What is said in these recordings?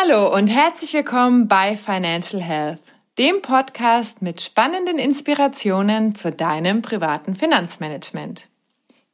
Hallo und herzlich willkommen bei Financial Health, dem Podcast mit spannenden Inspirationen zu deinem privaten Finanzmanagement.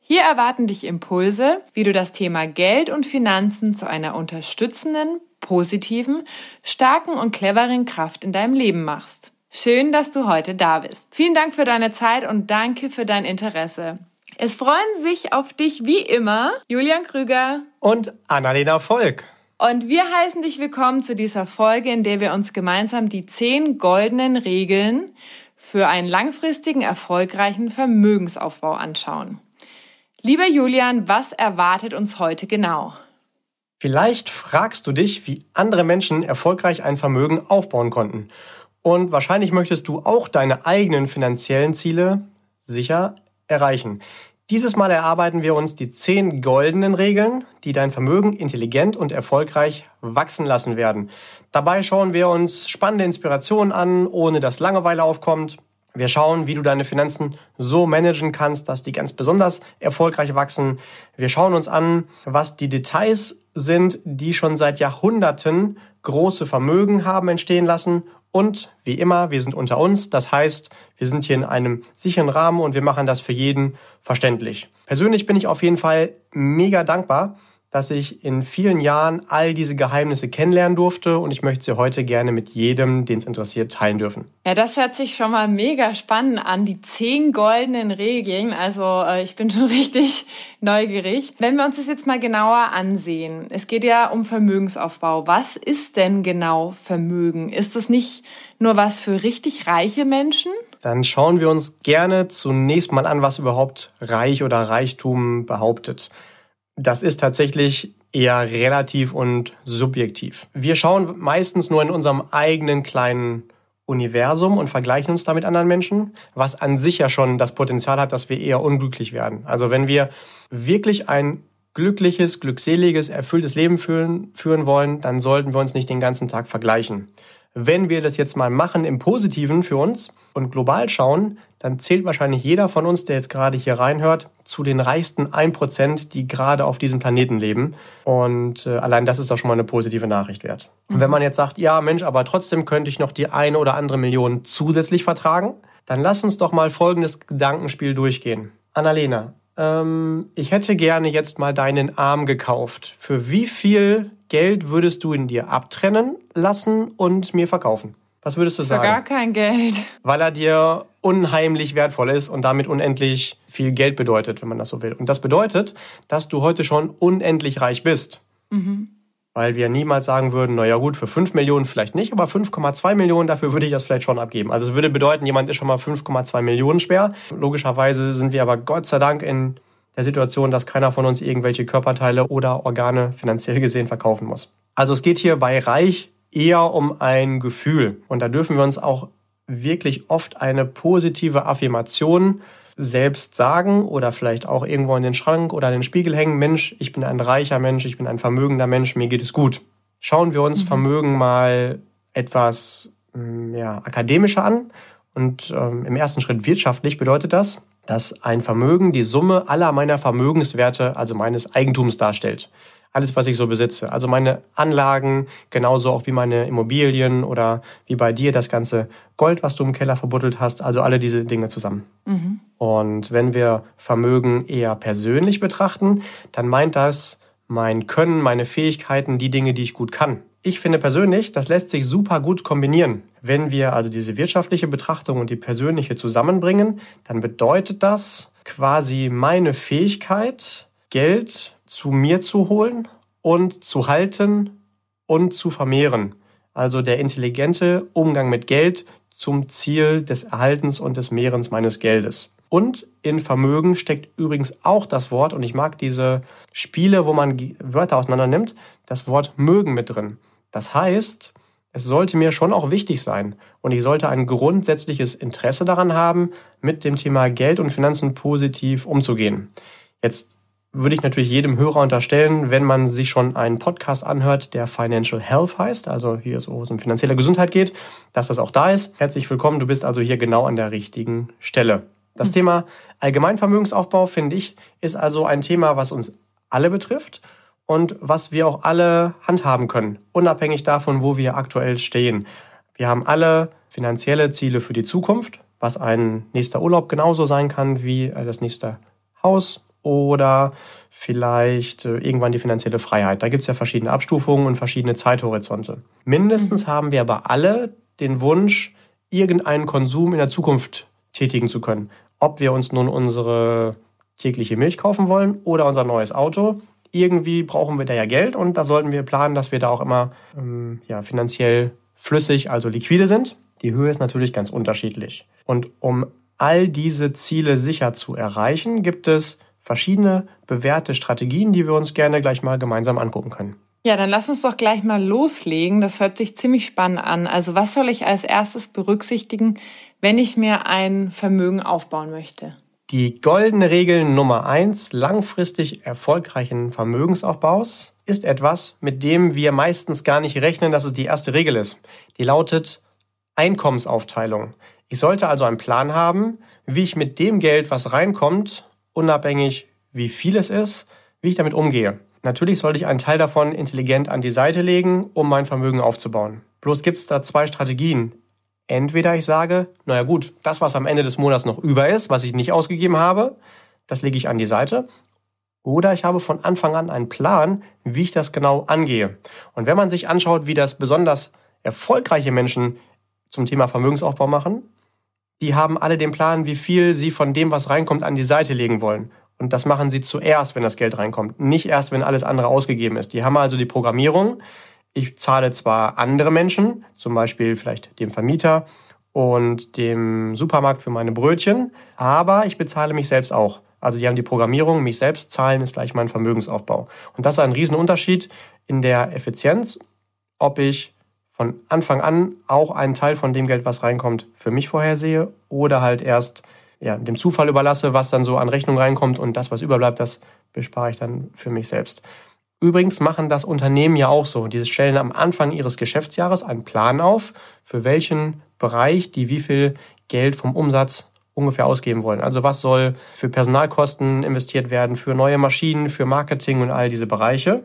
Hier erwarten dich Impulse, wie du das Thema Geld und Finanzen zu einer unterstützenden, positiven, starken und cleveren Kraft in deinem Leben machst. Schön, dass du heute da bist. Vielen Dank für deine Zeit und danke für dein Interesse. Es freuen sich auf dich wie immer Julian Krüger und Annalena Volk. Und wir heißen dich willkommen zu dieser Folge, in der wir uns gemeinsam die zehn goldenen Regeln für einen langfristigen, erfolgreichen Vermögensaufbau anschauen. Lieber Julian, was erwartet uns heute genau? Vielleicht fragst du dich, wie andere Menschen erfolgreich ein Vermögen aufbauen konnten. Und wahrscheinlich möchtest du auch deine eigenen finanziellen Ziele sicher erreichen. Dieses Mal erarbeiten wir uns die zehn goldenen Regeln, die dein Vermögen intelligent und erfolgreich wachsen lassen werden. Dabei schauen wir uns spannende Inspirationen an, ohne dass Langeweile aufkommt. Wir schauen, wie du deine Finanzen so managen kannst, dass die ganz besonders erfolgreich wachsen. Wir schauen uns an, was die Details sind, die schon seit Jahrhunderten große Vermögen haben entstehen lassen und wie immer, wir sind unter uns. Das heißt, wir sind hier in einem sicheren Rahmen und wir machen das für jeden verständlich. Persönlich bin ich auf jeden Fall mega dankbar, dass ich in vielen Jahren all diese Geheimnisse kennenlernen durfte und ich möchte sie heute gerne mit jedem, den es interessiert, teilen dürfen. Ja, das hört sich schon mal mega spannend an, die zehn goldenen Regeln. Also äh, ich bin schon richtig neugierig. Wenn wir uns das jetzt mal genauer ansehen, es geht ja um Vermögensaufbau. Was ist denn genau Vermögen? Ist das nicht nur was für richtig reiche Menschen? Dann schauen wir uns gerne zunächst mal an, was überhaupt Reich oder Reichtum behauptet das ist tatsächlich eher relativ und subjektiv. Wir schauen meistens nur in unserem eigenen kleinen Universum und vergleichen uns da mit anderen Menschen, was an sich ja schon das Potenzial hat, dass wir eher unglücklich werden. Also wenn wir wirklich ein glückliches, glückseliges, erfülltes Leben führen, führen wollen, dann sollten wir uns nicht den ganzen Tag vergleichen. Wenn wir das jetzt mal machen im Positiven für uns und global schauen, dann zählt wahrscheinlich jeder von uns, der jetzt gerade hier reinhört, zu den reichsten 1%, die gerade auf diesem Planeten leben. Und äh, allein das ist doch schon mal eine positive Nachricht wert. Mhm. Und wenn man jetzt sagt, ja Mensch, aber trotzdem könnte ich noch die eine oder andere Million zusätzlich vertragen, dann lass uns doch mal folgendes Gedankenspiel durchgehen. Annalena, ähm, ich hätte gerne jetzt mal deinen Arm gekauft. Für wie viel Geld würdest du in dir abtrennen lassen und mir verkaufen? Was würdest du sagen? Für gar kein Geld. Weil er dir unheimlich wertvoll ist und damit unendlich viel Geld bedeutet, wenn man das so will. Und das bedeutet, dass du heute schon unendlich reich bist. Mhm. Weil wir niemals sagen würden, naja gut, für 5 Millionen vielleicht nicht, aber 5,2 Millionen, dafür würde ich das vielleicht schon abgeben. Also es würde bedeuten, jemand ist schon mal 5,2 Millionen schwer. Logischerweise sind wir aber Gott sei Dank in der Situation, dass keiner von uns irgendwelche Körperteile oder Organe finanziell gesehen verkaufen muss. Also es geht hier bei Reich eher um ein Gefühl. Und da dürfen wir uns auch wirklich oft eine positive Affirmation selbst sagen oder vielleicht auch irgendwo in den Schrank oder in den Spiegel hängen, Mensch, ich bin ein reicher Mensch, ich bin ein vermögender Mensch, mir geht es gut. Schauen wir uns mhm. Vermögen mal etwas mm, ja, akademischer an. Und ähm, im ersten Schritt wirtschaftlich bedeutet das, dass ein Vermögen die Summe aller meiner Vermögenswerte, also meines Eigentums darstellt. Alles, was ich so besitze. Also meine Anlagen, genauso auch wie meine Immobilien oder wie bei dir das ganze Gold, was du im Keller verbuddelt hast. Also alle diese Dinge zusammen. Mhm. Und wenn wir Vermögen eher persönlich betrachten, dann meint das mein Können, meine Fähigkeiten, die Dinge, die ich gut kann. Ich finde persönlich, das lässt sich super gut kombinieren. Wenn wir also diese wirtschaftliche Betrachtung und die persönliche zusammenbringen, dann bedeutet das quasi meine Fähigkeit, Geld zu mir zu holen und zu halten und zu vermehren. Also der intelligente Umgang mit Geld zum Ziel des Erhaltens und des Mehrens meines Geldes. Und in Vermögen steckt übrigens auch das Wort, und ich mag diese Spiele, wo man Wörter auseinander nimmt, das Wort mögen mit drin. Das heißt, es sollte mir schon auch wichtig sein und ich sollte ein grundsätzliches Interesse daran haben, mit dem Thema Geld und Finanzen positiv umzugehen. Jetzt würde ich natürlich jedem Hörer unterstellen, wenn man sich schon einen Podcast anhört, der Financial Health heißt, also hier so, wo es um finanzielle Gesundheit geht, dass das auch da ist. Herzlich willkommen, du bist also hier genau an der richtigen Stelle. Das mhm. Thema Allgemeinvermögensaufbau, finde ich, ist also ein Thema, was uns alle betrifft und was wir auch alle handhaben können, unabhängig davon, wo wir aktuell stehen. Wir haben alle finanzielle Ziele für die Zukunft, was ein nächster Urlaub genauso sein kann wie das nächste Haus oder vielleicht äh, irgendwann die finanzielle Freiheit. Da gibt es ja verschiedene Abstufungen und verschiedene Zeithorizonte. Mindestens mhm. haben wir aber alle den Wunsch, irgendeinen Konsum in der Zukunft tätigen zu können. Ob wir uns nun unsere tägliche Milch kaufen wollen oder unser neues Auto. Irgendwie brauchen wir da ja Geld und da sollten wir planen, dass wir da auch immer ähm, ja, finanziell flüssig, also liquide sind. Die Höhe ist natürlich ganz unterschiedlich. Und um all diese Ziele sicher zu erreichen, gibt es verschiedene bewährte Strategien, die wir uns gerne gleich mal gemeinsam angucken können. Ja, dann lass uns doch gleich mal loslegen. Das hört sich ziemlich spannend an. Also was soll ich als erstes berücksichtigen, wenn ich mir ein Vermögen aufbauen möchte? Die goldene Regel Nummer eins langfristig erfolgreichen Vermögensaufbaus ist etwas, mit dem wir meistens gar nicht rechnen, dass es die erste Regel ist. Die lautet Einkommensaufteilung. Ich sollte also einen Plan haben, wie ich mit dem Geld, was reinkommt, unabhängig wie viel es ist, wie ich damit umgehe. Natürlich sollte ich einen Teil davon intelligent an die Seite legen, um mein Vermögen aufzubauen. Bloß gibt es da zwei Strategien. Entweder ich sage, naja gut, das, was am Ende des Monats noch über ist, was ich nicht ausgegeben habe, das lege ich an die Seite. Oder ich habe von Anfang an einen Plan, wie ich das genau angehe. Und wenn man sich anschaut, wie das besonders erfolgreiche Menschen zum Thema Vermögensaufbau machen, die haben alle den Plan, wie viel sie von dem, was reinkommt, an die Seite legen wollen. Und das machen sie zuerst, wenn das Geld reinkommt, nicht erst, wenn alles andere ausgegeben ist. Die haben also die Programmierung, ich zahle zwar andere Menschen, zum Beispiel vielleicht dem Vermieter und dem Supermarkt für meine Brötchen, aber ich bezahle mich selbst auch. Also die haben die Programmierung, mich selbst zahlen ist gleich mein Vermögensaufbau. Und das ist ein Riesenunterschied in der Effizienz, ob ich von Anfang an auch einen Teil von dem Geld, was reinkommt, für mich vorhersehe oder halt erst ja, dem Zufall überlasse, was dann so an Rechnung reinkommt und das, was überbleibt, das bespare ich dann für mich selbst. Übrigens machen das Unternehmen ja auch so. Diese stellen am Anfang ihres Geschäftsjahres einen Plan auf, für welchen Bereich die wie viel Geld vom Umsatz ungefähr ausgeben wollen. Also was soll für Personalkosten investiert werden, für neue Maschinen, für Marketing und all diese Bereiche.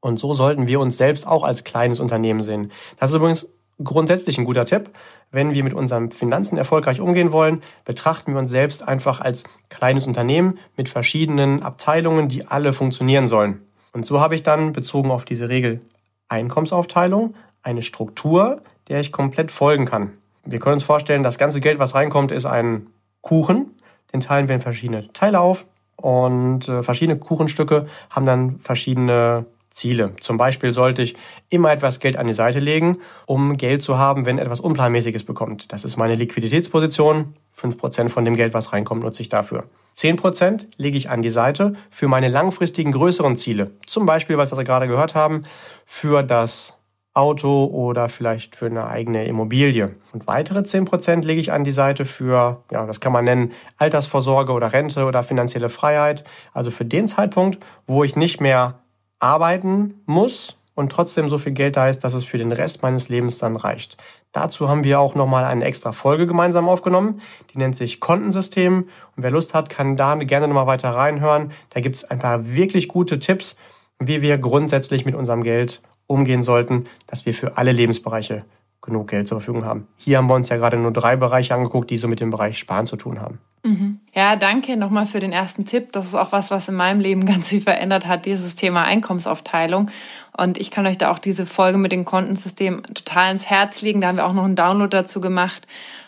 Und so sollten wir uns selbst auch als kleines Unternehmen sehen. Das ist übrigens grundsätzlich ein guter Tipp. Wenn wir mit unseren Finanzen erfolgreich umgehen wollen, betrachten wir uns selbst einfach als kleines Unternehmen mit verschiedenen Abteilungen, die alle funktionieren sollen. Und so habe ich dann bezogen auf diese Regel Einkommensaufteilung eine Struktur, der ich komplett folgen kann. Wir können uns vorstellen, das ganze Geld, was reinkommt, ist ein Kuchen. Den teilen wir in verschiedene Teile auf und äh, verschiedene Kuchenstücke haben dann verschiedene Ziele. Zum Beispiel sollte ich immer etwas Geld an die Seite legen, um Geld zu haben, wenn etwas Unplanmäßiges bekommt. Das ist meine Liquiditätsposition. 5% von dem Geld, was reinkommt, nutze ich dafür. 10% lege ich an die Seite für meine langfristigen größeren Ziele. Zum Beispiel, was wir gerade gehört haben, für das Auto oder vielleicht für eine eigene Immobilie. Und weitere 10% lege ich an die Seite für, ja, das kann man nennen, Altersvorsorge oder Rente oder finanzielle Freiheit. Also für den Zeitpunkt, wo ich nicht mehr arbeiten muss und trotzdem so viel Geld da ist, dass es für den Rest meines Lebens dann reicht. Dazu haben wir auch nochmal eine extra Folge gemeinsam aufgenommen. Die nennt sich Kontensystem. Und wer Lust hat, kann da gerne nochmal weiter reinhören. Da gibt es ein paar wirklich gute Tipps, wie wir grundsätzlich mit unserem Geld umgehen sollten, dass wir für alle Lebensbereiche genug Geld zur Verfügung haben. Hier haben wir uns ja gerade nur drei Bereiche angeguckt, die so mit dem Bereich Sparen zu tun haben. Mhm. Ja, danke nochmal für den ersten Tipp. Das ist auch was, was in meinem Leben ganz viel verändert hat, dieses Thema Einkommensaufteilung. Und ich kann euch da auch diese Folge mit dem Kontensystem total ins Herz legen. Da haben wir auch noch einen Download dazu gemacht.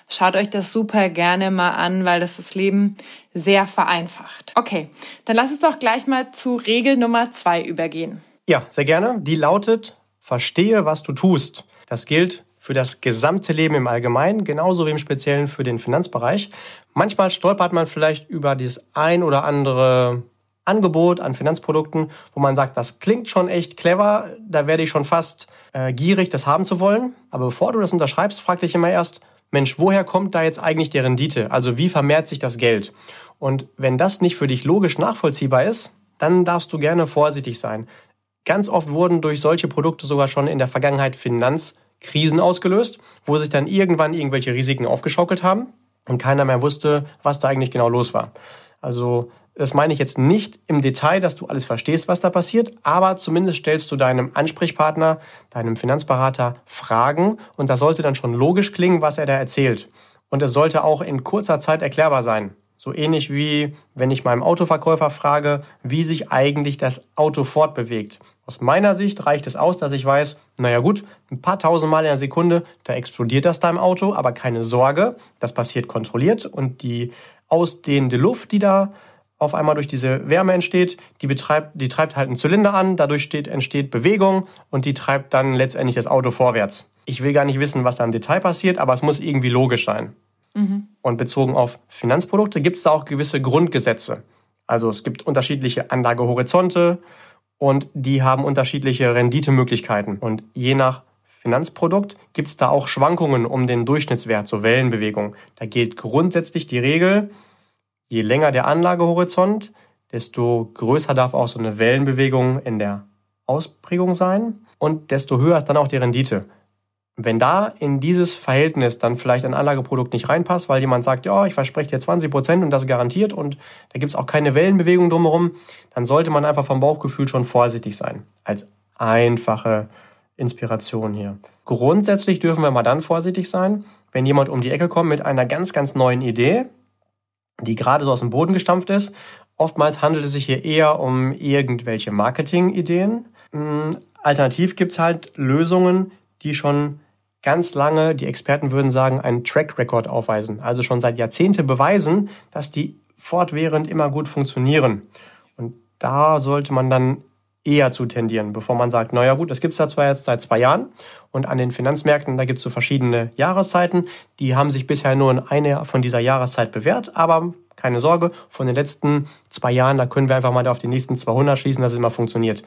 Schaut euch das super gerne mal an, weil das das Leben sehr vereinfacht. Okay, dann lass uns doch gleich mal zu Regel Nummer zwei übergehen. Ja, sehr gerne. Die lautet, verstehe, was du tust. Das gilt für das gesamte Leben im Allgemeinen, genauso wie im Speziellen für den Finanzbereich. Manchmal stolpert man vielleicht über das ein oder andere Angebot an Finanzprodukten, wo man sagt, das klingt schon echt clever, da werde ich schon fast äh, gierig, das haben zu wollen. Aber bevor du das unterschreibst, frag dich immer erst, Mensch, woher kommt da jetzt eigentlich die Rendite? Also wie vermehrt sich das Geld? Und wenn das nicht für dich logisch nachvollziehbar ist, dann darfst du gerne vorsichtig sein. Ganz oft wurden durch solche Produkte sogar schon in der Vergangenheit Finanzkrisen ausgelöst, wo sich dann irgendwann irgendwelche Risiken aufgeschaukelt haben und keiner mehr wusste, was da eigentlich genau los war. Also Das meine ich jetzt nicht im Detail, dass du alles verstehst, was da passiert, aber zumindest stellst du deinem Ansprechpartner, deinem Finanzberater Fragen und das sollte dann schon logisch klingen, was er da erzählt. Und es sollte auch in kurzer Zeit erklärbar sein. So ähnlich wie wenn ich meinem Autoverkäufer frage, wie sich eigentlich das Auto fortbewegt. Aus meiner Sicht reicht es aus, dass ich weiß, naja gut, ein paar tausend Mal in der Sekunde, da explodiert das da im Auto, aber keine Sorge, das passiert kontrolliert und die ausdehnende Luft, die da auf einmal durch diese Wärme entsteht, die betreibt, die treibt halt einen Zylinder an, dadurch steht, entsteht Bewegung und die treibt dann letztendlich das Auto vorwärts. Ich will gar nicht wissen, was da im Detail passiert, aber es muss irgendwie logisch sein. Mhm. Und bezogen auf Finanzprodukte gibt es da auch gewisse Grundgesetze. Also es gibt unterschiedliche Anlagehorizonte und die haben unterschiedliche Renditemöglichkeiten. Und je nach Finanzprodukt gibt es da auch Schwankungen um den Durchschnittswert, so Wellenbewegung. Da gilt grundsätzlich die Regel, je länger der Anlagehorizont, desto größer darf auch so eine Wellenbewegung in der Ausprägung sein und desto höher ist dann auch die Rendite. Wenn da in dieses Verhältnis dann vielleicht ein Anlageprodukt nicht reinpasst, weil jemand sagt, ja, ich verspreche dir 20 Prozent und das garantiert und da gibt es auch keine Wellenbewegung drumherum, dann sollte man einfach vom Bauchgefühl schon vorsichtig sein. Als einfache Inspiration hier. Grundsätzlich dürfen wir mal dann vorsichtig sein, wenn jemand um die Ecke kommt mit einer ganz, ganz neuen Idee, die gerade so aus dem Boden gestampft ist. Oftmals handelt es sich hier eher um irgendwelche Marketingideen. Hm, alternativ gibt es halt Lösungen, die schon ganz lange, die Experten würden sagen, einen Track Record aufweisen. Also schon seit Jahrzehnten beweisen, dass die fortwährend immer gut funktionieren. Und da sollte man dann eher zu tendieren, bevor man sagt, naja gut, das gibt's da zwar jetzt seit zwei Jahren und an den Finanzmärkten, da gibt's so verschiedene Jahreszeiten, die haben sich bisher nur in eine von dieser Jahreszeit bewährt, aber keine Sorge, von den letzten zwei Jahren, da können wir einfach mal auf die nächsten 200 schließen, dass es immer funktioniert.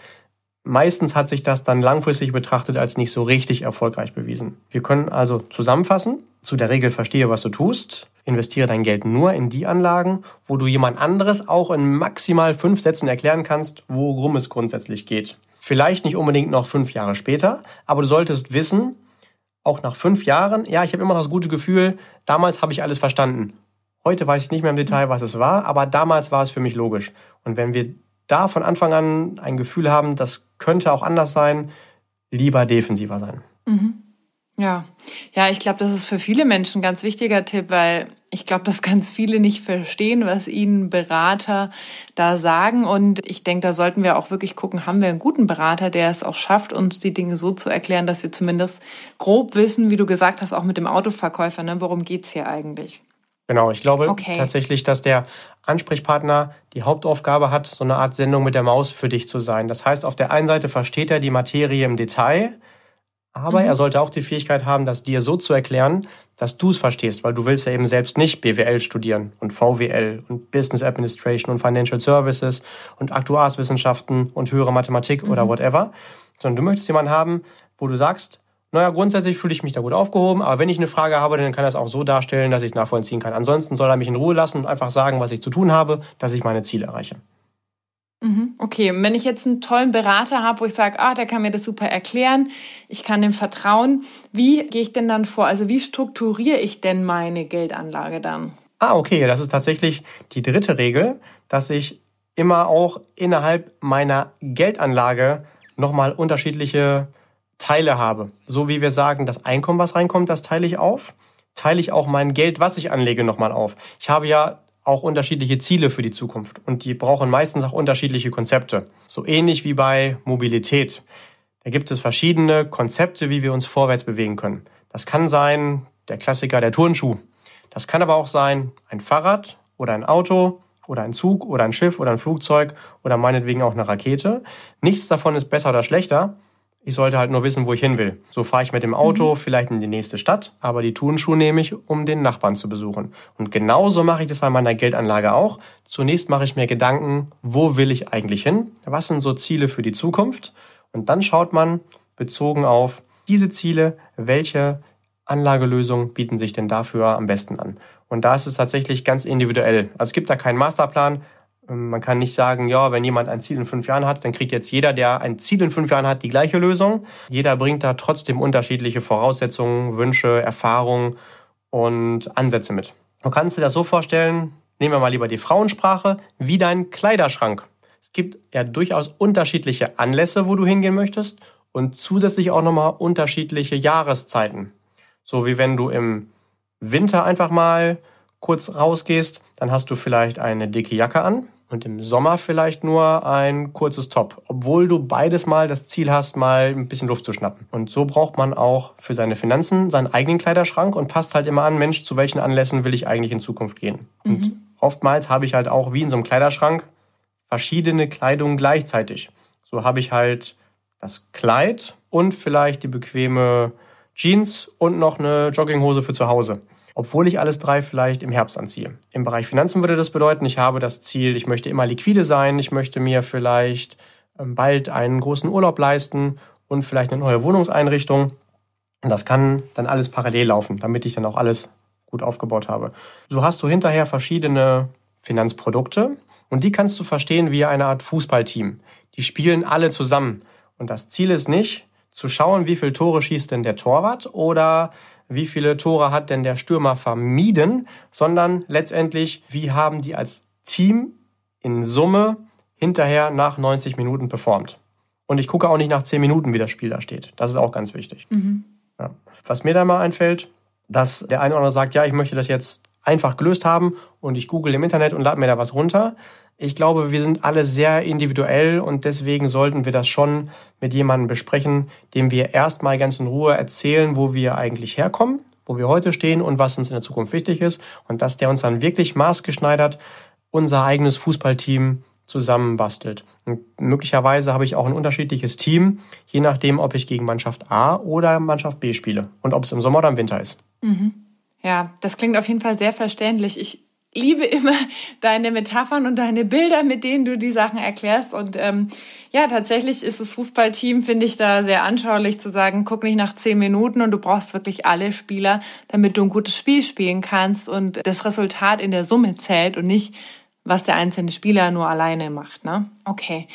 Meistens hat sich das dann langfristig betrachtet als nicht so richtig erfolgreich bewiesen. Wir können also zusammenfassen, zu der Regel verstehe, was du tust, investiere dein Geld nur in die Anlagen, wo du jemand anderes auch in maximal fünf Sätzen erklären kannst, worum es grundsätzlich geht. Vielleicht nicht unbedingt noch fünf Jahre später, aber du solltest wissen, auch nach fünf Jahren, ja, ich habe immer noch das gute Gefühl, damals habe ich alles verstanden. Heute weiß ich nicht mehr im Detail, was es war, aber damals war es für mich logisch. Und wenn wir da von Anfang an ein Gefühl haben, das könnte auch anders sein, lieber defensiver sein. Mhm. Ja, ja, ich glaube, das ist für viele Menschen ein ganz wichtiger Tipp, weil ich glaube, dass ganz viele nicht verstehen, was ihnen Berater da sagen. Und ich denke, da sollten wir auch wirklich gucken, haben wir einen guten Berater, der es auch schafft, uns die Dinge so zu erklären, dass wir zumindest grob wissen, wie du gesagt hast, auch mit dem Autoverkäufer, ne, worum geht's hier eigentlich? Genau, ich glaube okay. tatsächlich, dass der Ansprechpartner die Hauptaufgabe hat, so eine Art Sendung mit der Maus für dich zu sein. Das heißt, auf der einen Seite versteht er die Materie im Detail, aber mhm. er sollte auch die Fähigkeit haben, das dir so zu erklären, dass du es verstehst, weil du willst ja eben selbst nicht BWL studieren und VWL und Business Administration und Financial Services und Aktuarswissenschaften und höhere Mathematik mhm. oder whatever, sondern du möchtest jemanden haben, wo du sagst, naja, grundsätzlich fühle ich mich da gut aufgehoben, aber wenn ich eine Frage habe, dann kann er es auch so darstellen, dass ich es nachvollziehen kann. Ansonsten soll er mich in Ruhe lassen und einfach sagen, was ich zu tun habe, dass ich meine Ziele erreiche. Mhm, okay, und wenn ich jetzt einen tollen Berater habe, wo ich sage, ah, der kann mir das super erklären, ich kann dem vertrauen, wie gehe ich denn dann vor? Also wie strukturiere ich denn meine Geldanlage dann? Ah, okay, das ist tatsächlich die dritte Regel, dass ich immer auch innerhalb meiner Geldanlage nochmal unterschiedliche Teile habe. So wie wir sagen, das Einkommen, was reinkommt, das teile ich auf. Teile ich auch mein Geld, was ich anlege, nochmal auf. Ich habe ja auch unterschiedliche Ziele für die Zukunft und die brauchen meistens auch unterschiedliche Konzepte. So ähnlich wie bei Mobilität. Da gibt es verschiedene Konzepte, wie wir uns vorwärts bewegen können. Das kann sein der Klassiker der Turnschuh. Das kann aber auch sein ein Fahrrad oder ein Auto oder ein Zug oder ein Schiff oder ein Flugzeug oder meinetwegen auch eine Rakete. Nichts davon ist besser oder schlechter. Ich sollte halt nur wissen, wo ich hin will. So fahre ich mit dem Auto mhm. vielleicht in die nächste Stadt, aber die Turnschuhe nehme ich, um den Nachbarn zu besuchen. Und genauso mache ich das bei meiner Geldanlage auch. Zunächst mache ich mir Gedanken, wo will ich eigentlich hin? Was sind so Ziele für die Zukunft? Und dann schaut man, bezogen auf diese Ziele, welche Anlagelösungen bieten sich denn dafür am besten an? Und da ist es tatsächlich ganz individuell. Also es gibt da keinen Masterplan, man kann nicht sagen, ja, wenn jemand ein Ziel in fünf Jahren hat, dann kriegt jetzt jeder, der ein Ziel in fünf Jahren hat, die gleiche Lösung. Jeder bringt da trotzdem unterschiedliche Voraussetzungen, Wünsche, Erfahrungen und Ansätze mit. Du kannst dir das so vorstellen, nehmen wir mal lieber die Frauensprache, wie dein Kleiderschrank. Es gibt ja durchaus unterschiedliche Anlässe, wo du hingehen möchtest und zusätzlich auch nochmal unterschiedliche Jahreszeiten. So wie wenn du im Winter einfach mal kurz rausgehst, dann hast du vielleicht eine dicke Jacke an und im Sommer vielleicht nur ein kurzes Top, obwohl du beides mal das Ziel hast, mal ein bisschen Luft zu schnappen. Und so braucht man auch für seine Finanzen seinen eigenen Kleiderschrank und passt halt immer an, Mensch, zu welchen Anlässen will ich eigentlich in Zukunft gehen. Mhm. Und oftmals habe ich halt auch wie in so einem Kleiderschrank verschiedene Kleidung gleichzeitig. So habe ich halt das Kleid und vielleicht die bequeme Jeans und noch eine Jogginghose für zu Hause obwohl ich alles drei vielleicht im Herbst anziehe. Im Bereich Finanzen würde das bedeuten, ich habe das Ziel, ich möchte immer liquide sein, ich möchte mir vielleicht ähm, bald einen großen Urlaub leisten und vielleicht eine neue Wohnungseinrichtung. Und das kann dann alles parallel laufen, damit ich dann auch alles gut aufgebaut habe. So hast du hinterher verschiedene Finanzprodukte und die kannst du verstehen wie eine Art Fußballteam. Die spielen alle zusammen. Und das Ziel ist nicht, zu schauen, wie viele Tore schießt denn der Torwart oder wie viele Tore hat denn der Stürmer vermieden, sondern letztendlich, wie haben die als Team in Summe hinterher nach 90 Minuten performt. Und ich gucke auch nicht nach 10 Minuten, wie das Spiel da steht. Das ist auch ganz wichtig. Mhm. Ja. Was mir da mal einfällt, dass der eine oder andere sagt, ja, ich möchte das jetzt einfach gelöst haben und ich google im Internet und lade mir da was runter. Ich glaube, wir sind alle sehr individuell und deswegen sollten wir das schon mit jemandem besprechen, dem wir erstmal ganz in Ruhe erzählen, wo wir eigentlich herkommen, wo wir heute stehen und was uns in der Zukunft wichtig ist und dass der uns dann wirklich maßgeschneidert unser eigenes Fußballteam zusammenbastelt. Und möglicherweise habe ich auch ein unterschiedliches Team, je nachdem, ob ich gegen Mannschaft A oder Mannschaft B spiele und ob es im Sommer oder im Winter ist. Mhm. Ja, das klingt auf jeden Fall sehr verständlich. Ich liebe immer deine Metaphern und deine Bilder, mit denen du die Sachen erklärst. Und ähm, ja, tatsächlich ist das Fußballteam, finde ich, da sehr anschaulich zu sagen, guck nicht nach zehn Minuten und du brauchst wirklich alle Spieler, damit du ein gutes Spiel spielen kannst und das Resultat in der Summe zählt und nicht, was der einzelne Spieler nur alleine macht. Ne? Okay,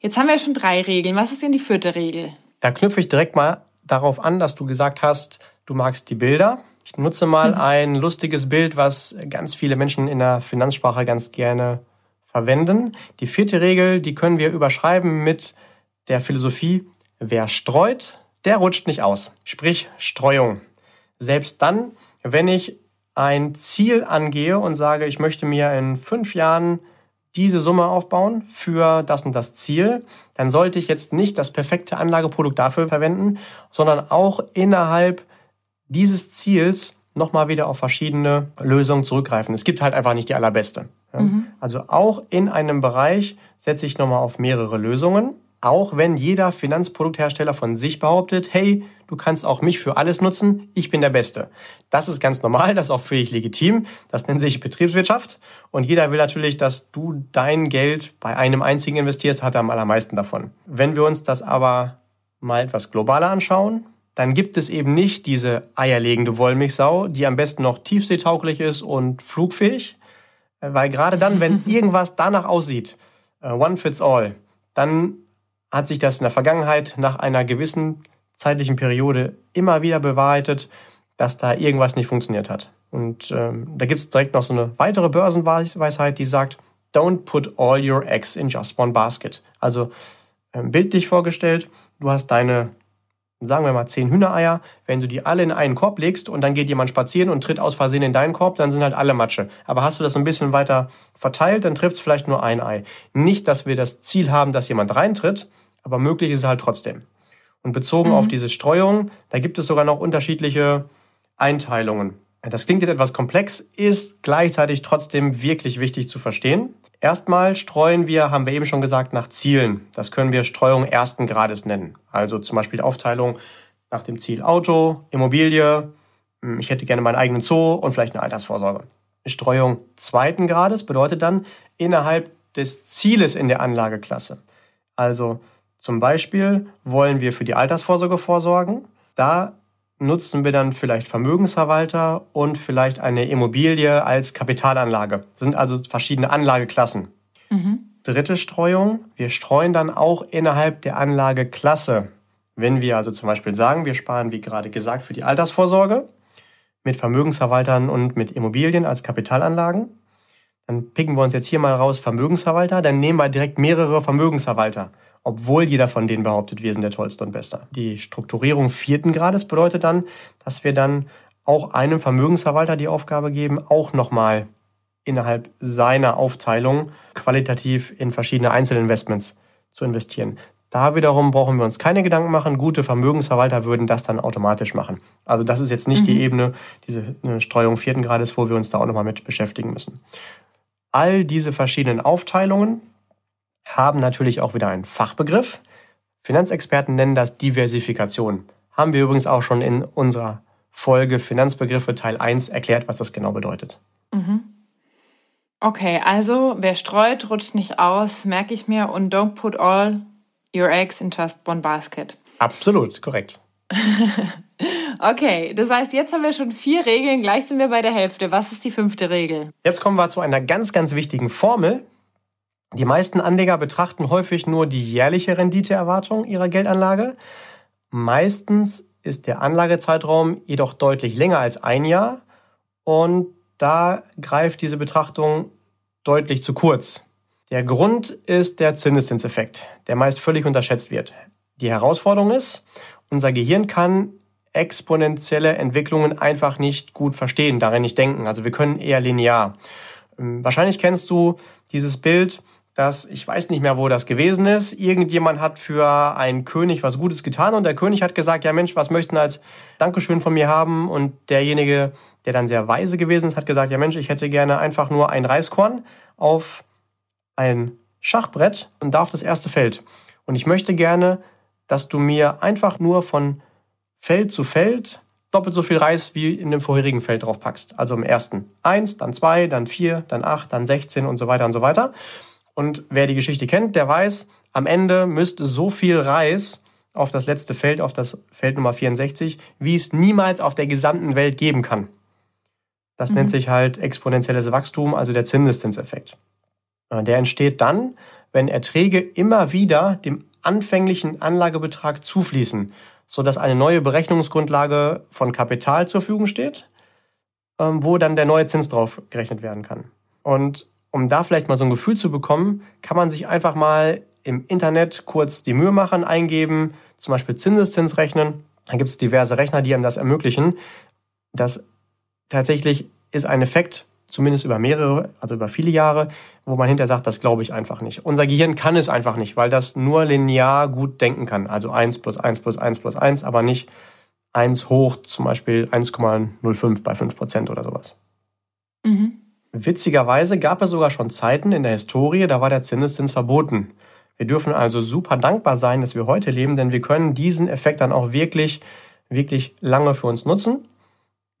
jetzt haben wir schon drei Regeln. Was ist denn die vierte Regel? Da knüpfe ich direkt mal darauf an, dass du gesagt hast, du magst die Bilder. Ich nutze mal mhm. ein lustiges Bild, was ganz viele Menschen in der Finanzsprache ganz gerne verwenden. Die vierte Regel, die können wir überschreiben mit der Philosophie, wer streut, der rutscht nicht aus. Sprich Streuung. Selbst dann, wenn ich ein Ziel angehe und sage, ich möchte mir in fünf Jahren diese Summe aufbauen für das und das Ziel, dann sollte ich jetzt nicht das perfekte Anlageprodukt dafür verwenden, sondern auch innerhalb dieses Ziels nochmal wieder auf verschiedene Lösungen zurückgreifen. Es gibt halt einfach nicht die allerbeste. Mhm. Also auch in einem Bereich setze ich nochmal auf mehrere Lösungen. Auch wenn jeder Finanzprodukthersteller von sich behauptet, hey, du kannst auch mich für alles nutzen, ich bin der Beste. Das ist ganz normal, das ist auch völlig legitim. Das nennt sich Betriebswirtschaft. Und jeder will natürlich, dass du dein Geld bei einem einzigen investierst, hat er am allermeisten davon. Wenn wir uns das aber mal etwas globaler anschauen, dann gibt es eben nicht diese eierlegende Wollmilchsau, die am besten noch tiefseetauglich ist und flugfähig. Weil gerade dann, wenn irgendwas danach aussieht, uh, one fits all, dann hat sich das in der Vergangenheit nach einer gewissen zeitlichen Periode immer wieder bewahrheitet, dass da irgendwas nicht funktioniert hat. Und ähm, da gibt es direkt noch so eine weitere Börsenweisheit, die sagt, don't put all your eggs in just one basket. Also ähm, bildlich vorgestellt, du hast deine sagen wir mal zehn Hühnereier, wenn du die alle in einen Korb legst und dann geht jemand spazieren und tritt aus Versehen in deinen Korb, dann sind halt alle Matsche. Aber hast du das ein bisschen weiter verteilt, dann trifft es vielleicht nur ein Ei. Nicht, dass wir das Ziel haben, dass jemand reintritt, aber möglich ist es halt trotzdem. Und bezogen mhm. auf diese Streuung, da gibt es sogar noch unterschiedliche Einteilungen. Das klingt jetzt etwas komplex, ist gleichzeitig trotzdem wirklich wichtig zu verstehen. Erstmal streuen wir, haben wir eben schon gesagt, nach Zielen. Das können wir Streuung ersten Grades nennen. Also zum Beispiel Aufteilung nach dem Ziel Auto, Immobilie, hm, ich hätte gerne meinen eigenen Zoo und vielleicht eine Altersvorsorge. Streuung zweiten Grades bedeutet dann innerhalb des Zieles in der Anlageklasse. Also zum Beispiel wollen wir für die Altersvorsorge vorsorgen. Da nutzen wir dann vielleicht Vermögensverwalter und vielleicht eine Immobilie als Kapitalanlage. Das sind also verschiedene Anlageklassen. Mhm. Dritte Streuung, wir streuen dann auch innerhalb der Anlageklasse. Wenn wir also zum Beispiel sagen, wir sparen, wie gerade gesagt, für die Altersvorsorge mit Vermögensverwaltern und mit Immobilien als Kapitalanlagen, dann picken wir uns jetzt hier mal raus Vermögensverwalter, dann nehmen wir direkt mehrere Vermögensverwalter, obwohl jeder von denen behauptet, wir sind der tollste und beste. Die Strukturierung vierten Grades bedeutet dann, dass wir dann auch einem Vermögensverwalter die Aufgabe geben, auch nochmal innerhalb seiner Aufteilung qualitativ in verschiedene Einzelinvestments zu investieren. Da wiederum brauchen wir uns keine Gedanken machen. Gute Vermögensverwalter würden das dann automatisch machen. Also das ist jetzt nicht mhm. die Ebene, diese Streuung vierten Grades, wo wir uns da auch nochmal mit beschäftigen müssen. All diese verschiedenen Aufteilungen haben natürlich auch wieder einen Fachbegriff. Finanzexperten nennen das Diversifikation. Haben wir übrigens auch schon in unserer Folge Finanzbegriffe Teil 1 erklärt, was das genau bedeutet. Mhm. Okay, also wer streut, rutscht nicht aus, merke ich mir und don't put all your eggs in just one basket. Absolut, korrekt. okay, das heißt, jetzt haben wir schon vier Regeln, gleich sind wir bei der Hälfte. Was ist die fünfte Regel? Jetzt kommen wir zu einer ganz, ganz wichtigen Formel. Die meisten Anleger betrachten häufig nur die jährliche Renditeerwartung ihrer Geldanlage. Meistens ist der Anlagezeitraum jedoch deutlich länger als ein Jahr und da greift diese Betrachtung deutlich zu kurz. Der Grund ist der Zinseszinseffekt, der meist völlig unterschätzt wird. Die Herausforderung ist, unser Gehirn kann exponentielle Entwicklungen einfach nicht gut verstehen, darin nicht denken. Also wir können eher linear. Ähm, wahrscheinlich kennst du dieses Bild, dass ich weiß nicht mehr, wo das gewesen ist. Irgendjemand hat für einen König was Gutes getan und der König hat gesagt, ja Mensch, was möchten als Dankeschön von mir haben? Und derjenige, der dann sehr weise gewesen ist, hat gesagt, ja Mensch, ich hätte gerne einfach nur ein Reiskorn auf ein Schachbrett und darf das erste Feld. Und ich möchte gerne, dass du mir einfach nur von Feld zu Feld doppelt so viel Reis wie in dem vorherigen Feld drauf packst. Also im ersten eins, dann zwei, dann vier, dann acht, dann 16 und so weiter und so weiter. Und wer die Geschichte kennt, der weiß, am Ende müsste so viel Reis auf das letzte Feld, auf das Feld Nummer 64, wie es niemals auf der gesamten Welt geben kann. Das mhm. nennt sich halt exponentielles Wachstum, also der Zinseszinseffekt. Der entsteht dann, wenn Erträge immer wieder dem anfänglichen Anlagebetrag zufließen, sodass eine neue Berechnungsgrundlage von Kapital zur Verfügung steht, ähm, wo dann der neue Zins drauf gerechnet werden kann. Und um da vielleicht mal so ein Gefühl zu bekommen, kann man sich einfach mal im Internet kurz die Mühe machen, eingeben, zum Beispiel Zinseszins rechnen. Da gibt es diverse Rechner, die einem das ermöglichen. Das tatsächlich ist ein Effekt, zumindest über mehrere, also über viele Jahre, wo man hinterher sagt, das glaube ich einfach nicht. Unser Gehirn kann es einfach nicht, weil das nur linear gut denken kann. Also 1 plus 1 plus 1 plus 1, aber nicht 1 hoch zum Beispiel 1,05 bei 5 Prozent oder sowas. Mhm. Witzigerweise gab es sogar schon Zeiten in der Historie, da war der Zinseszins verboten. Wir dürfen also super dankbar sein, dass wir heute leben, denn wir können diesen Effekt dann auch wirklich, wirklich lange für uns nutzen.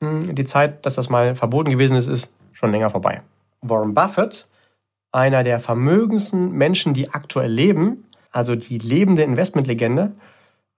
Hm, die Zeit, dass das mal verboten gewesen ist, ist schon länger vorbei. Warren Buffett, einer der vermögendsten Menschen, die aktuell leben, also die lebende Investmentlegende,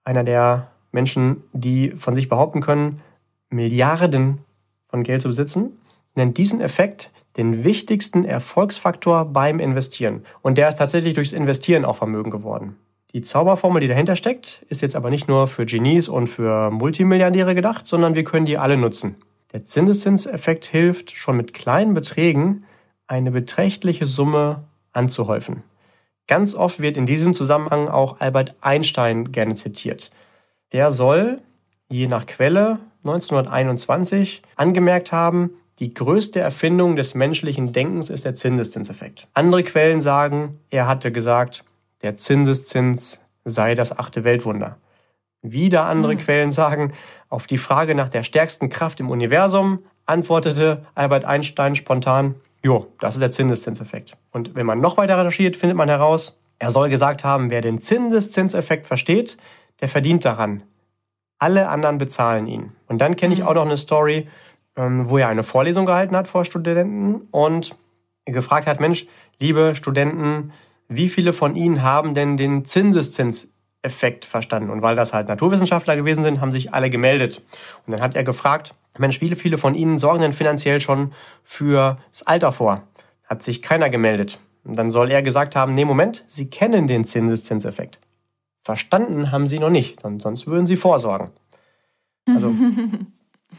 einer der Menschen, die von sich behaupten können, Milliarden von Geld zu besitzen, nennt diesen Effekt den wichtigsten Erfolgsfaktor beim Investieren. Und der ist tatsächlich durchs Investieren auch Vermögen geworden. Die Zauberformel, die dahinter steckt, ist jetzt aber nicht nur für Genies und für Multimilliardäre gedacht, sondern wir können die alle nutzen. Der Zinseszinseffekt hilft, schon mit kleinen Beträgen eine beträchtliche Summe anzuhäufen. Ganz oft wird in diesem Zusammenhang auch Albert Einstein gerne zitiert. Der soll, je nach Quelle, 1921 angemerkt haben, die größte Erfindung des menschlichen Denkens ist der Zinseszinseffekt. Andere Quellen sagen, er hatte gesagt, der Zinseszins sei das achte Weltwunder. Wieder andere mhm. Quellen sagen, auf die Frage nach der stärksten Kraft im Universum antwortete Albert Einstein spontan, jo, das ist der Zinseszinseffekt. Und wenn man noch weiter recherchiert, findet man heraus, er soll gesagt haben, wer den Zinseszinseffekt versteht, der verdient daran. Alle anderen bezahlen ihn. Und dann kenne ich mhm. auch noch eine Story wo er eine Vorlesung gehalten hat vor Studenten und gefragt hat, Mensch, liebe Studenten, wie viele von Ihnen haben denn den Zinseszinseffekt verstanden? Und weil das halt Naturwissenschaftler gewesen sind, haben sich alle gemeldet. Und dann hat er gefragt, Mensch, wie viele von Ihnen sorgen denn finanziell schon fürs Alter vor? Hat sich keiner gemeldet. Und dann soll er gesagt haben, nee, Moment, Sie kennen den Zinseszinseffekt. Verstanden haben Sie noch nicht, sonst würden Sie vorsorgen. Also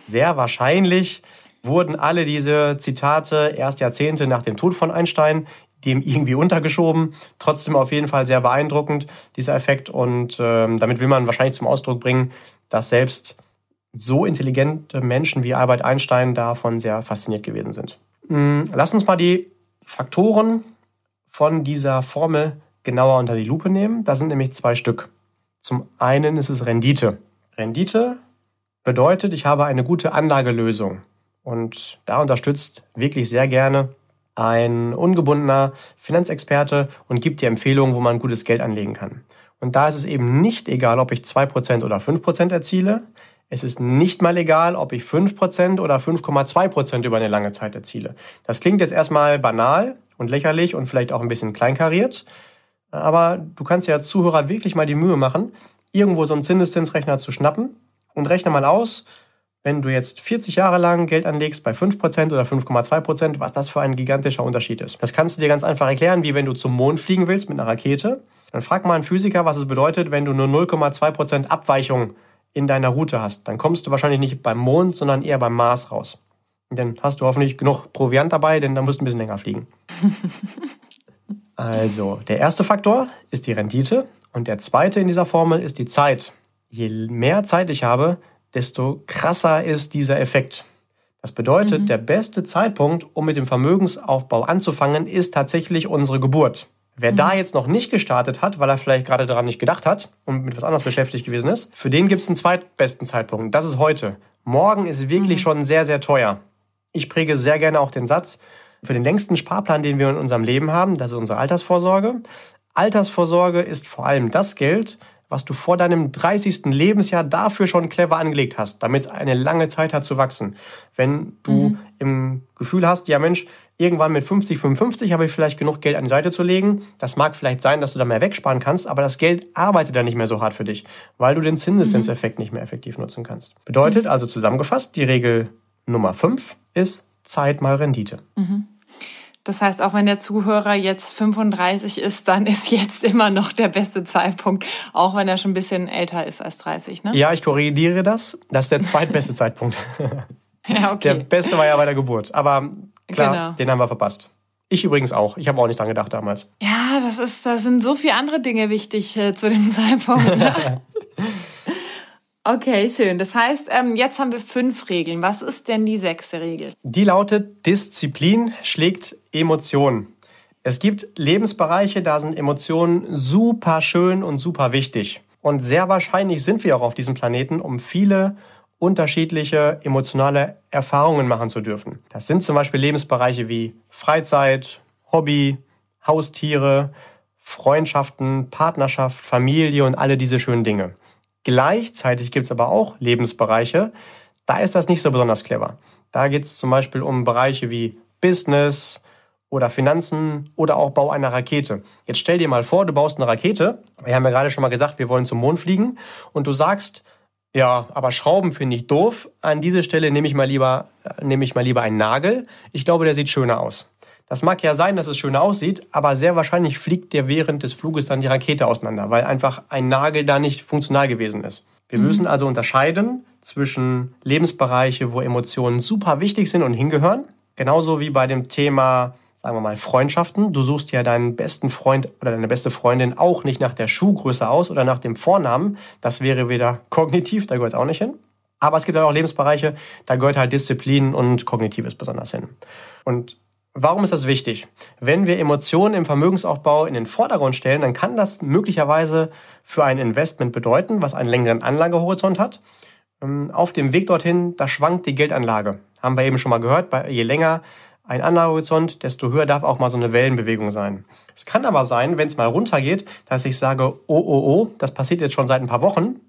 sehr wahrscheinlich wurden alle diese Zitate erst Jahrzehnte nach dem Tod von Einstein dem irgendwie untergeschoben. Trotzdem auf jeden Fall sehr beeindruckend, dieser Effekt. Und ähm, damit will man wahrscheinlich zum Ausdruck bringen, dass selbst so intelligente Menschen wie Albert Einstein davon sehr fasziniert gewesen sind. Hm, lass uns mal die Faktoren von dieser Formel genauer unter die Lupe nehmen. Da sind nämlich zwei Stück. Zum einen ist es Rendite. Rendite bedeutet, ich habe eine gute Anlagelösung. Und da unterstützt wirklich sehr gerne ein ungebundener Finanzexperte und gibt dir Empfehlungen, wo man gutes Geld anlegen kann. Und da ist es eben nicht egal, ob ich 2% oder 5% erziele. Es ist nicht mal egal, ob ich 5% oder 5,2% über eine lange Zeit erziele. Das klingt jetzt erstmal banal und lächerlich und vielleicht auch ein bisschen kleinkariert. Aber du kannst ja als Zuhörer wirklich mal die Mühe machen, irgendwo so einen Zinseszinsrechner zu schnappen und rechne mal aus, wenn du jetzt 40 Jahre lang Geld anlegst bei 5% oder 5,2%, was das für ein gigantischer Unterschied ist. Das kannst du dir ganz einfach erklären, wie wenn du zum Mond fliegen willst mit einer Rakete. Dann frag mal einen Physiker, was es bedeutet, wenn du nur 0,2% Abweichung in deiner Route hast. Dann kommst du wahrscheinlich nicht beim Mond, sondern eher beim Mars raus. Und dann hast du hoffentlich genug Proviant dabei, denn dann musst du ein bisschen länger fliegen. also, der erste Faktor ist die Rendite und der zweite in dieser Formel ist die Zeit. Je mehr Zeit ich habe, desto krasser ist dieser Effekt. Das bedeutet, mhm. der beste Zeitpunkt, um mit dem Vermögensaufbau anzufangen, ist tatsächlich unsere Geburt. Wer mhm. da jetzt noch nicht gestartet hat, weil er vielleicht gerade daran nicht gedacht hat und mit was anderes beschäftigt gewesen ist, für den gibt es einen zweitbesten Zeitpunkt. Das ist heute. Morgen ist wirklich mhm. schon sehr, sehr teuer. Ich präge sehr gerne auch den Satz, für den längsten Sparplan, den wir in unserem Leben haben, das ist unsere Altersvorsorge. Altersvorsorge ist vor allem das Geld, was du vor deinem 30. Lebensjahr dafür schon clever angelegt hast, damit es eine lange Zeit hat zu wachsen. Wenn du mhm. im Gefühl hast, ja Mensch, irgendwann mit 50, 55 habe ich vielleicht genug Geld an die Seite zu legen. Das mag vielleicht sein, dass du da mehr wegsparen kannst, aber das Geld arbeitet dann nicht mehr so hart für dich, weil du den Zinseszinseffekt mhm. nicht mehr effektiv nutzen kannst. Bedeutet mhm. also zusammengefasst, die Regel Nummer 5 ist Zeit mal Rendite. Mhm. Das heißt, auch wenn der Zuhörer jetzt 35 ist, dann ist jetzt immer noch der beste Zeitpunkt, auch wenn er schon ein bisschen älter ist als 30, ne? Ja, ich korrigiere das. Das ist der zweitbeste Zeitpunkt. ja, okay. Der beste war ja bei der Geburt. Aber klar, genau. den haben wir verpasst. Ich übrigens auch. Ich habe auch nicht dran gedacht damals. Ja, das ist, da sind so viele andere Dinge wichtig äh, zu dem Zeitpunkt. Ne? Okay, schön. Das heißt, ähm, jetzt haben wir fünf Regeln. Was ist denn die sechste Regel? Die lautet, Disziplin schlägt Emotionen. Es gibt Lebensbereiche, da sind Emotionen super schön und super wichtig. Und sehr wahrscheinlich sind wir auch auf diesem Planeten, um viele unterschiedliche emotionale Erfahrungen machen zu dürfen. Das sind zum Beispiel Lebensbereiche wie Freizeit, Hobby, Haustiere, Freundschaften, Partnerschaft, Familie und alle diese schönen Dinge. Gleichzeitig gibt es aber auch Lebensbereiche, da ist das nicht so besonders clever. Da geht es zum Beispiel um Bereiche wie Business oder Finanzen oder auch Bau einer Rakete. Jetzt stell dir mal vor, du baust eine Rakete. Wir haben ja gerade schon mal gesagt, wir wollen zum Mond fliegen. Und du sagst, ja, aber Schrauben finde ich doof. An diese Stelle nehme ich mal lieber, nehme ich mal lieber einen Nagel. Ich glaube, der sieht schöner aus. Das mag ja sein, dass es schön aussieht, aber sehr wahrscheinlich fliegt dir während des Fluges dann die Rakete auseinander, weil einfach ein Nagel da nicht funktional gewesen ist. Wir mhm. müssen also unterscheiden zwischen Lebensbereiche, wo Emotionen super wichtig sind und hingehören, genauso wie bei dem Thema, sagen wir mal, Freundschaften. Du suchst ja deinen besten Freund oder deine beste Freundin auch nicht nach der Schuhgröße aus oder nach dem Vornamen. Das wäre wieder kognitiv, da gehört es auch nicht hin. Aber es gibt dann auch Lebensbereiche, da gehört halt Disziplin und Kognitives besonders hin. Und Warum ist das wichtig? Wenn wir Emotionen im Vermögensaufbau in den Vordergrund stellen, dann kann das möglicherweise für ein Investment bedeuten, was einen längeren Anlagehorizont hat. Ähm, auf dem Weg dorthin, da schwankt die Geldanlage. Haben wir eben schon mal gehört, je länger ein Anlagehorizont, desto höher darf auch mal so eine Wellenbewegung sein. Es kann aber sein, wenn es mal runtergeht, dass ich sage, oh, oh, oh, das passiert jetzt schon seit ein paar Wochen.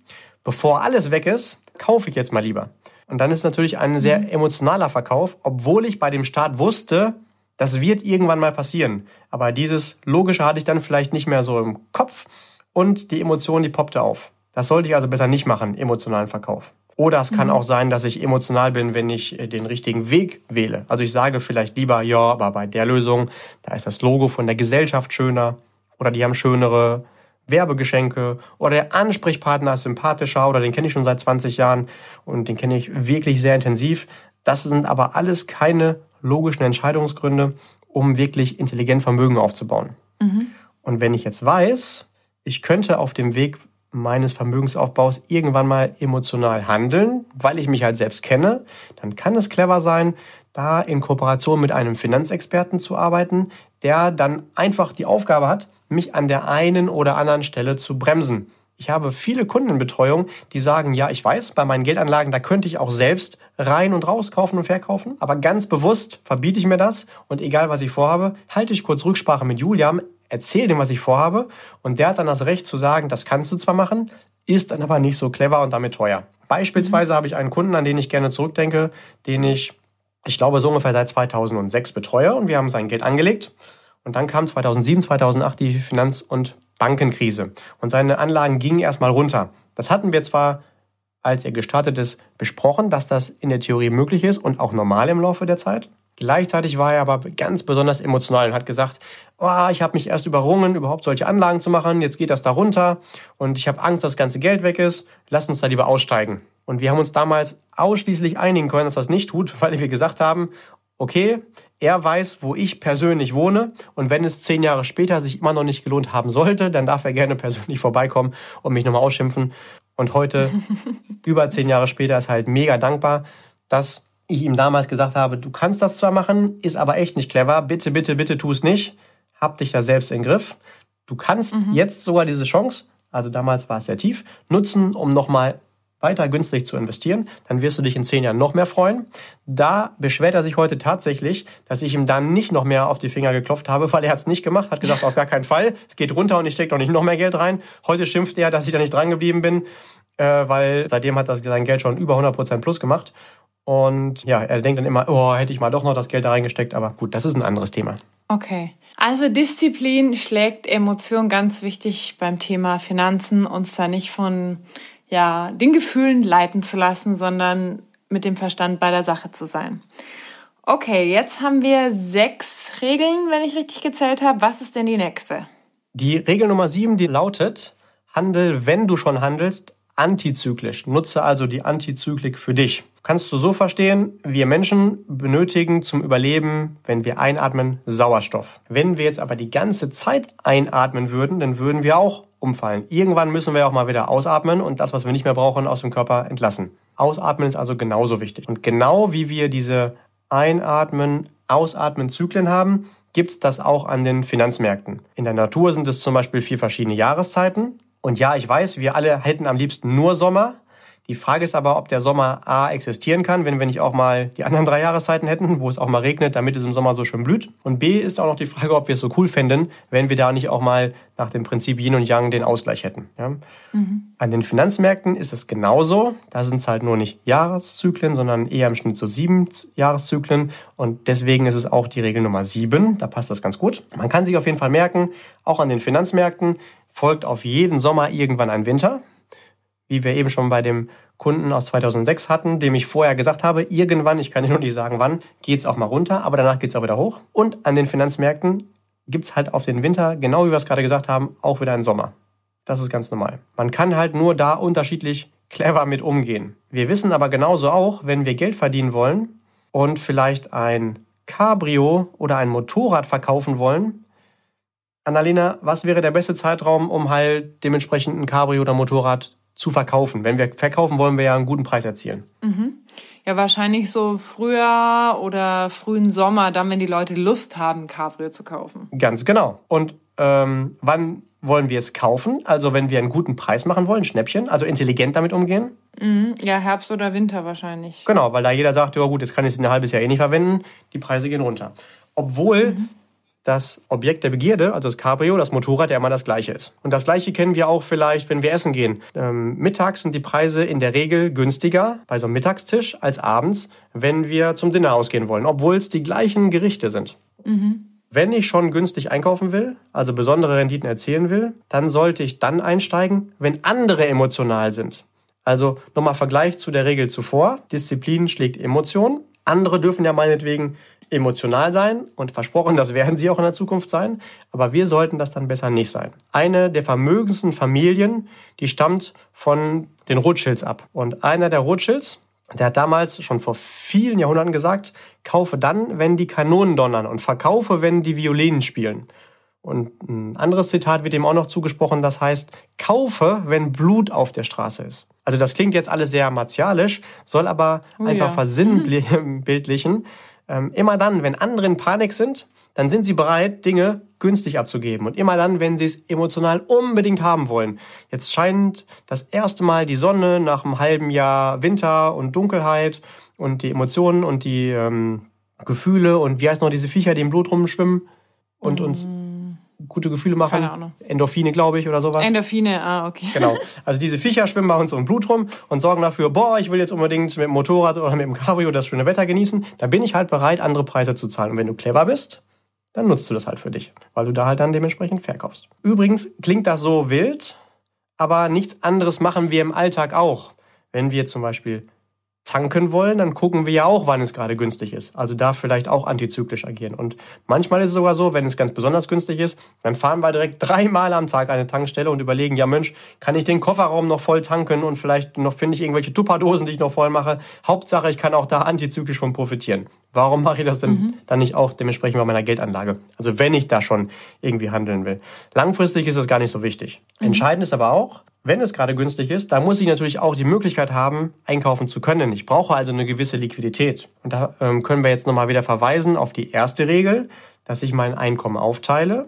Bevor alles weg ist, kaufe ich jetzt mal lieber. Und dann ist es natürlich ein sehr mhm. emotionaler Verkauf, obwohl ich bei dem Start wusste, das wird irgendwann mal passieren. Aber dieses Logische hatte ich dann vielleicht nicht mehr so im Kopf und die Emotion, die poppte auf. Das sollte ich also besser nicht machen, emotionalen Verkauf. Oder es kann mhm. auch sein, dass ich emotional bin, wenn ich äh, den richtigen Weg wähle. Also ich sage vielleicht lieber, ja, aber bei der Lösung, da ist das Logo von der Gesellschaft schöner oder die haben schönere Werbegeschenke oder der Ansprechpartner ist sympathischer oder den kenne ich schon seit 20 Jahren und den kenne ich wirklich sehr intensiv Das sind aber alles keine logischen Entscheidungsgründe, um wirklich intelligent Vermögen aufzubauen. Mhm. Und wenn ich jetzt weiß, ich könnte auf dem Weg meines Vermögensaufbaus irgendwann mal emotional handeln, weil ich mich halt selbst kenne, dann kann es clever sein, da in Kooperation mit einem Finanzexperten zu arbeiten, der dann einfach die Aufgabe hat, mich an der einen oder anderen Stelle zu bremsen. Ich habe viele Kundenbetreuung, die sagen, ja, ich weiß, bei meinen Geldanlagen, da könnte ich auch selbst rein und raus kaufen und verkaufen. Aber ganz bewusst verbiete ich mir das und egal was ich vorhabe, halte ich kurz Rücksprache mit Julian, erzähle dem, was ich vorhabe und der hat dann das Recht zu sagen, das kannst du zwar machen, ist dann aber nicht so clever und damit teuer. Beispielsweise mhm. habe ich einen Kunden, an den ich gerne zurückdenke, den ich, ich glaube, so ungefähr seit 2006 betreue und wir haben sein Geld angelegt. Und dann kam 2007, 2008 die Finanz- und Bankenkrise. Und seine Anlagen gingen erstmal runter. Das hatten wir zwar, als er gestartet ist, besprochen, dass das in der Theorie möglich ist und auch normal im Laufe der Zeit. Gleichzeitig war er aber ganz besonders emotional und hat gesagt, oh, ich habe mich erst überrungen, überhaupt solche Anlagen zu machen, jetzt geht das da runter und ich habe Angst, dass das ganze Geld weg ist, lass uns da lieber aussteigen. Und wir haben uns damals ausschließlich einigen können, dass das nicht tut, weil wir gesagt haben, okay, er weiß, wo ich persönlich wohne und wenn es zehn Jahre später sich immer noch nicht gelohnt haben sollte, dann darf er gerne persönlich vorbeikommen und mich nochmal ausschimpfen. Und heute, über zehn Jahre später, ist halt mega dankbar, dass ich ihm damals gesagt habe, du kannst das zwar machen, ist aber echt nicht clever. Bitte, bitte, bitte tu es nicht. Hab dich da selbst im Griff. Du kannst mhm. jetzt sogar diese Chance, also damals war es sehr tief, nutzen, um nochmal weiter günstig zu investieren, dann wirst du dich in zehn Jahren noch mehr freuen. Da beschwert er sich heute tatsächlich, dass ich ihm dann nicht noch mehr auf die Finger geklopft habe, weil er es nicht gemacht, hat gesagt, auf gar keinen Fall, es geht runter und ich stecke doch nicht noch mehr Geld rein. Heute schimpft er, dass ich da nicht dran geblieben bin, äh, weil seitdem hat er sein Geld schon über 100% plus gemacht. Und ja, er denkt dann immer, oh, hätte ich mal doch noch das Geld da reingesteckt, aber gut, das ist ein anderes Thema. Okay. Also Disziplin schlägt Emotion ganz wichtig beim Thema Finanzen, uns da nicht von ja, den Gefühlen leiten zu lassen, sondern mit dem Verstand bei der Sache zu sein. Okay, jetzt haben wir sechs Regeln, wenn ich richtig gezählt habe. Was ist denn die nächste? Die Regel Nummer sieben, die lautet, handel, wenn du schon handelst, antizyklisch. Nutze also die Antizyklik für dich. Kannst du so verstehen, wir Menschen benötigen zum Überleben, wenn wir einatmen, Sauerstoff. Wenn wir jetzt aber die ganze Zeit einatmen würden, dann würden wir auch umfallen. Irgendwann müssen wir auch mal wieder ausatmen und das, was wir nicht mehr brauchen, aus dem Körper entlassen. Ausatmen ist also genauso wichtig. Und genau wie wir diese Einatmen, Ausatmen Zyklen haben, gibt es das auch an den Finanzmärkten. In der Natur sind es zum Beispiel vier verschiedene Jahreszeiten. Und ja, ich weiß, wir alle hätten am liebsten nur Sommer. Die Frage ist aber, ob der Sommer A existieren kann, wenn wir nicht auch mal die anderen drei Jahreszeiten hätten, wo es auch mal regnet, damit es im Sommer so schön blüht. Und B ist auch noch die Frage, ob wir es so cool fänden, wenn wir da nicht auch mal nach dem Prinzip Yin und Yang den Ausgleich hätten. Ja? Mhm. An den Finanzmärkten ist es genauso. Da sind es halt nur nicht Jahreszyklen, sondern eher im Schnitt so sieben Jahreszyklen. Und deswegen ist es auch die Regel Nummer sieben. Da passt das ganz gut. Man kann sich auf jeden Fall merken, auch an den Finanzmärkten folgt auf jeden Sommer irgendwann ein Winter wie wir eben schon bei dem Kunden aus 2006 hatten, dem ich vorher gesagt habe, irgendwann, ich kann dir nur nicht sagen wann, geht's auch mal runter, aber danach geht's auch wieder hoch. Und an den Finanzmärkten gibt's halt auf den Winter, genau wie wir es gerade gesagt haben, auch wieder einen Sommer. Das ist ganz normal. Man kann halt nur da unterschiedlich clever mit umgehen. Wir wissen aber genauso auch, wenn wir Geld verdienen wollen und vielleicht ein Cabrio oder ein Motorrad verkaufen wollen, Annalena, was wäre der beste Zeitraum, um halt dementsprechend ein Cabrio oder Motorrad zu verkaufen. Wenn wir verkaufen, wollen wir ja einen guten Preis erzielen. Mhm. Ja, wahrscheinlich so früher oder frühen Sommer, dann, wenn die Leute Lust haben, Cabrio zu kaufen. Ganz genau. Und ähm, wann wollen wir es kaufen? Also wenn wir einen guten Preis machen wollen, Schnäppchen, also intelligent damit umgehen? Mhm. Ja, Herbst oder Winter wahrscheinlich. Genau, weil da jeder sagt, ja gut, jetzt kann ich es ein halbes Jahr eh nicht verwenden, die Preise gehen runter. Obwohl mhm das Objekt der Begierde, also das Cabrio, das Motorrad, ja immer das gleiche ist. Und das gleiche kennen wir auch vielleicht, wenn wir essen gehen. Ähm, mittags sind die Preise in der Regel günstiger bei so einem Mittagstisch als abends, wenn wir zum Dinner ausgehen wollen, obwohl es die gleichen Gerichte sind. Mhm. Wenn ich schon günstig einkaufen will, also besondere Renditen erzielen will, dann sollte ich dann einsteigen, wenn andere emotional sind. Also nochmal Vergleich zu der Regel zuvor. Disziplin schlägt Emotion. Andere dürfen ja meinetwegen emotional sein und versprochen, das werden sie auch in der Zukunft sein, aber wir sollten das dann besser nicht sein. Eine der vermögendsten Familien, die stammt von den Rothschilds ab. Und einer der Rothschilds, Der hat damals schon vor vielen Jahrhunderten gesagt, kaufe dann, wenn die Kanonen donnern und verkaufe, wenn die Violinen spielen. Und ein anderes Zitat wird ihm auch noch zugesprochen, das heißt, kaufe, wenn Blut auf der Straße ist. Also das klingt jetzt alles sehr martialisch, soll aber oh, einfach ja. versinnbildlichen. Ähm, immer dann, wenn andere in Panik sind, dann sind sie bereit, Dinge günstig abzugeben. Und immer dann, wenn sie es emotional unbedingt haben wollen. Jetzt scheint das erste Mal die Sonne nach einem halben Jahr Winter und Dunkelheit und die Emotionen und die ähm, Gefühle und wie heißt noch diese Viecher, die im Blut rumschwimmen und uns. Gute Gefühle machen. Keine Ahnung. Endorphine, glaube ich, oder sowas. Endorphine, ah, okay. Genau. Also diese Viecher schwimmen bei uns im Blut rum und sorgen dafür, boah, ich will jetzt unbedingt mit dem Motorrad oder mit dem Cabrio das schöne Wetter genießen. Da bin ich halt bereit, andere Preise zu zahlen. Und wenn du clever bist, dann nutzt du das halt für dich, weil du da halt dann dementsprechend verkaufst. Übrigens klingt das so wild, aber nichts anderes machen wir im Alltag auch. Wenn wir zum Beispiel tanken wollen, dann gucken wir ja auch, wann es gerade günstig ist. Also da vielleicht auch antizyklisch agieren. Und manchmal ist es sogar so, wenn es ganz besonders günstig ist, dann fahren wir direkt dreimal am Tag eine Tankstelle und überlegen, ja Mensch, kann ich den Kofferraum noch voll tanken und vielleicht noch finde ich irgendwelche Tupperdosen, die ich noch voll mache. Hauptsache, ich kann auch da antizyklisch von profitieren. Warum mache ich das denn mhm. dann nicht auch dementsprechend bei meiner Geldanlage? Also wenn ich da schon irgendwie handeln will. Langfristig ist es gar nicht so wichtig. Mhm. Entscheidend ist aber auch, wenn es gerade günstig ist, dann muss ich natürlich auch die Möglichkeit haben, einkaufen zu können. Ich brauche also eine gewisse Liquidität. Und da ähm, können wir jetzt nochmal wieder verweisen auf die erste Regel, dass ich mein Einkommen aufteile.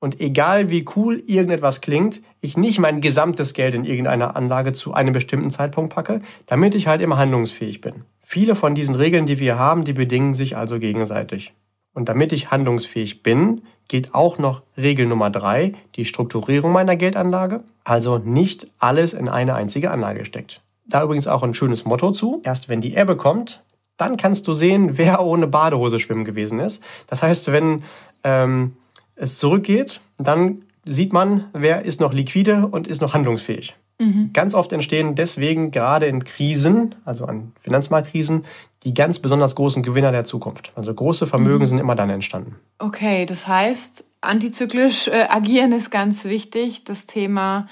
Und egal wie cool irgendetwas klingt, ich nicht mein gesamtes Geld in irgendeine Anlage zu einem bestimmten Zeitpunkt packe, damit ich halt immer handlungsfähig bin. Viele von diesen Regeln, die wir haben, die bedingen sich also gegenseitig. Und damit ich handlungsfähig bin, gilt auch noch Regel Nummer drei, die Strukturierung meiner Geldanlage. Also nicht alles in eine einzige Anlage steckt. Da übrigens auch ein schönes Motto zu. Erst wenn die Ebbe kommt, dann kannst du sehen, wer ohne Badehose schwimmen gewesen ist. Das heißt, wenn ähm, es zurückgeht, dann sieht man, wer ist noch liquide und ist noch handlungsfähig. Mhm. Ganz oft entstehen deswegen gerade in Krisen, also an Finanzmarktkrisen, die ganz besonders großen Gewinner der Zukunft. Also große Vermögen mhm. sind immer dann entstanden. Okay, das heißt, antizyklisch äh, agieren ist ganz wichtig. Das Thema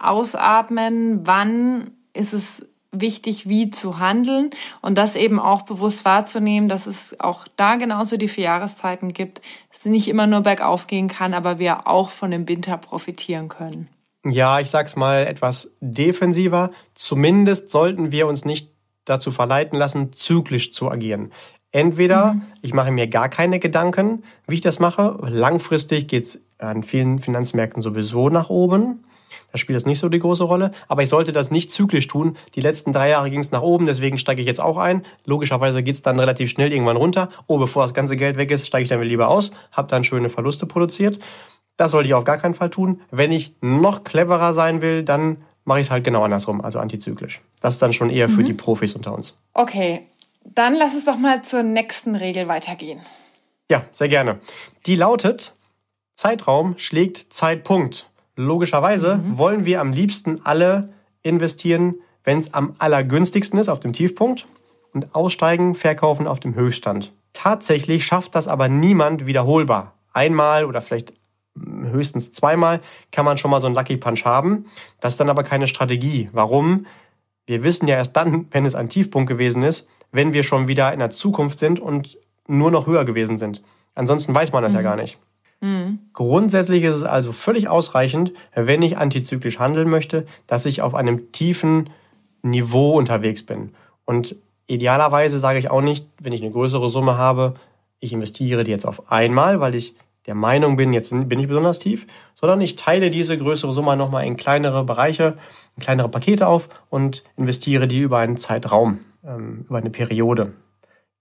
Ausatmen, wann ist es wichtig, wie zu handeln und das eben auch bewusst wahrzunehmen, dass es auch da genauso die vier Jahreszeiten gibt, dass es nicht immer nur bergauf gehen kann, aber wir auch von dem Winter profitieren können ja, ich sag's mal etwas defensiver. Zumindest sollten wir uns nicht dazu verleiten lassen, zyklisch zu agieren. Entweder mhm. ich mache mir gar keine Gedanken, wie ich das mache. Langfristig geht's an vielen Finanzmärkten sowieso nach oben. Da spielt das nicht so die große Rolle. Aber ich sollte das nicht zyklisch tun. Die letzten drei Jahre ging es nach oben, deswegen steige ich jetzt auch ein. Logischerweise geht's dann relativ schnell irgendwann runter. Oh, bevor das ganze Geld weg ist, steige ich dann lieber aus, habe dann schöne Verluste produziert. Das sollte ich auf gar keinen Fall tun. Wenn ich noch cleverer sein will, dann mache ich es halt genau andersrum, also antizyklisch. Das ist dann schon eher für mhm. die Profis unter uns. Okay, dann lass uns doch mal zur nächsten Regel weitergehen. Ja, sehr gerne. Die lautet, Zeitraum schlägt Zeitpunkt. Logischerweise mhm. wollen wir am liebsten alle investieren, wenn es am allergünstigsten ist, auf dem Tiefpunkt, und aussteigen, verkaufen auf dem Höchststand. Tatsächlich schafft das aber niemand wiederholbar. Einmal oder vielleicht höchstens zweimal kann man schon mal so einen Lucky Punch haben. Das ist dann aber keine Strategie. Warum? Wir wissen ja erst dann, wenn es ein Tiefpunkt gewesen ist, wenn wir schon wieder in der Zukunft sind und nur noch höher gewesen sind. Ansonsten weiß man das mhm. ja gar nicht. Mhm. Grundsätzlich ist es also völlig ausreichend, wenn ich antizyklisch handeln möchte, dass ich auf einem tiefen Niveau unterwegs bin. Und idealerweise sage ich auch nicht, wenn ich eine größere Summe habe, ich investiere die jetzt auf einmal, weil ich der Meinung bin, jetzt bin ich besonders tief, sondern ich teile diese größere Summe nochmal in kleinere Bereiche, in kleinere Pakete auf und investiere die über einen Zeitraum, ähm, über eine Periode.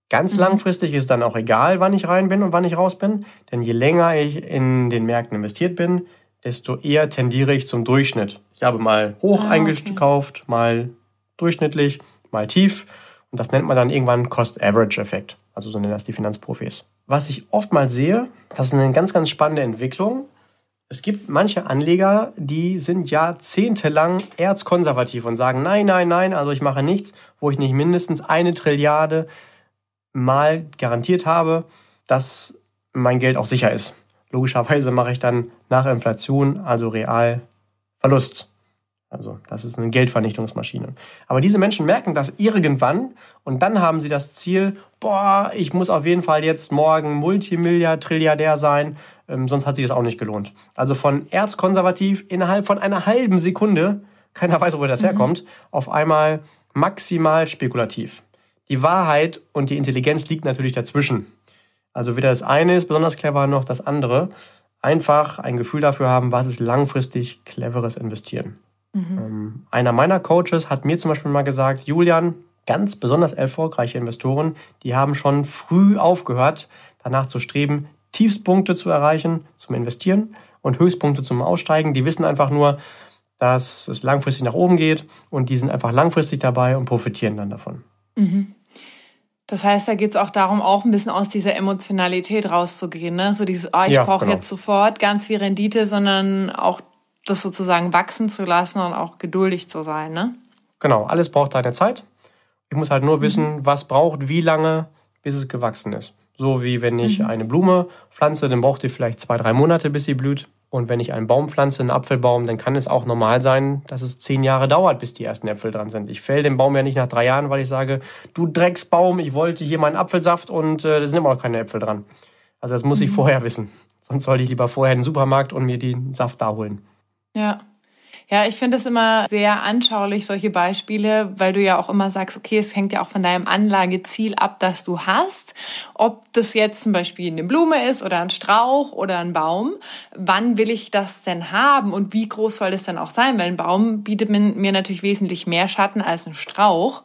Ganz mhm. langfristig ist dann auch egal, wann ich rein bin und wann ich raus bin, denn je länger ich in den Märkten investiert bin, desto eher tendiere ich zum Durchschnitt. Ich habe mal hoch ah, eingekauft, okay. mal durchschnittlich, mal tief und das nennt man dann irgendwann Cost-Average-Effekt. Also so nennen das die Finanzprofis. Was ich oftmals sehe, das ist eine ganz, ganz spannende Entwicklung. Es gibt manche Anleger, die sind jahrzehntelang erzkonservativ und sagen, nein, nein, nein, also ich mache nichts, wo ich nicht mindestens eine Trilliarde mal garantiert habe, dass mein Geld auch sicher ist. Logischerweise mache ich dann nach Inflation, also real, Verlust. Also das ist eine Geldvernichtungsmaschine. Aber diese Menschen merken das irgendwann und dann haben sie das Ziel, boah, ich muss auf jeden Fall jetzt morgen Multimilliard, Trilliardär sein, ähm, sonst hat sich das auch nicht gelohnt. Also von erzkonservativ innerhalb von einer halben Sekunde, keiner weiß, wo das mhm. herkommt, auf einmal maximal spekulativ. Die Wahrheit und die Intelligenz liegt natürlich dazwischen. Also weder das eine ist besonders clever noch das andere. Einfach ein Gefühl dafür haben, was ist langfristig cleveres Investieren. Mhm. Ähm, einer meiner Coaches hat mir zum Beispiel mal gesagt, Julian, ganz besonders erfolgreiche Investoren, die haben schon früh aufgehört, danach zu streben, Tiefspunkte zu erreichen zum Investieren und Höchstpunkte zum Aussteigen. Die wissen einfach nur, dass es langfristig nach oben geht und die sind einfach langfristig dabei und profitieren dann davon. Mhm. Das heißt, da geht es auch darum, auch ein bisschen aus dieser Emotionalität rauszugehen. Ne? So dieses, oh, ich ja, brauche genau. jetzt sofort ganz viel Rendite, sondern auch das sozusagen wachsen zu lassen und auch geduldig zu sein, ne? Genau, alles braucht seine Zeit. Ich muss halt nur wissen, mhm. was braucht wie lange, bis es gewachsen ist. So wie wenn ich mhm. eine Blume pflanze, dann braucht die vielleicht zwei, drei Monate, bis sie blüht. Und wenn ich einen Baum pflanze, einen Apfelbaum, dann kann es auch normal sein, dass es zehn Jahre dauert, bis die ersten Äpfel dran sind. Ich fäll den Baum ja nicht nach drei Jahren, weil ich sage, du Drecksbaum, ich wollte hier meinen Apfelsaft und äh, da sind immer noch keine Äpfel dran. Also das muss mhm. ich vorher wissen. Sonst sollte ich lieber vorher in den Supermarkt und mir den Saft da holen. Ja. Ja, ich finde es immer sehr anschaulich, solche Beispiele, weil du ja auch immer sagst, okay, es hängt ja auch von deinem Anlageziel ab, das du hast. Ob das jetzt zum Beispiel eine Blume ist oder ein Strauch oder ein Baum. Wann will ich das denn haben und wie groß soll das denn auch sein? Weil ein Baum bietet mir natürlich wesentlich mehr Schatten als ein Strauch.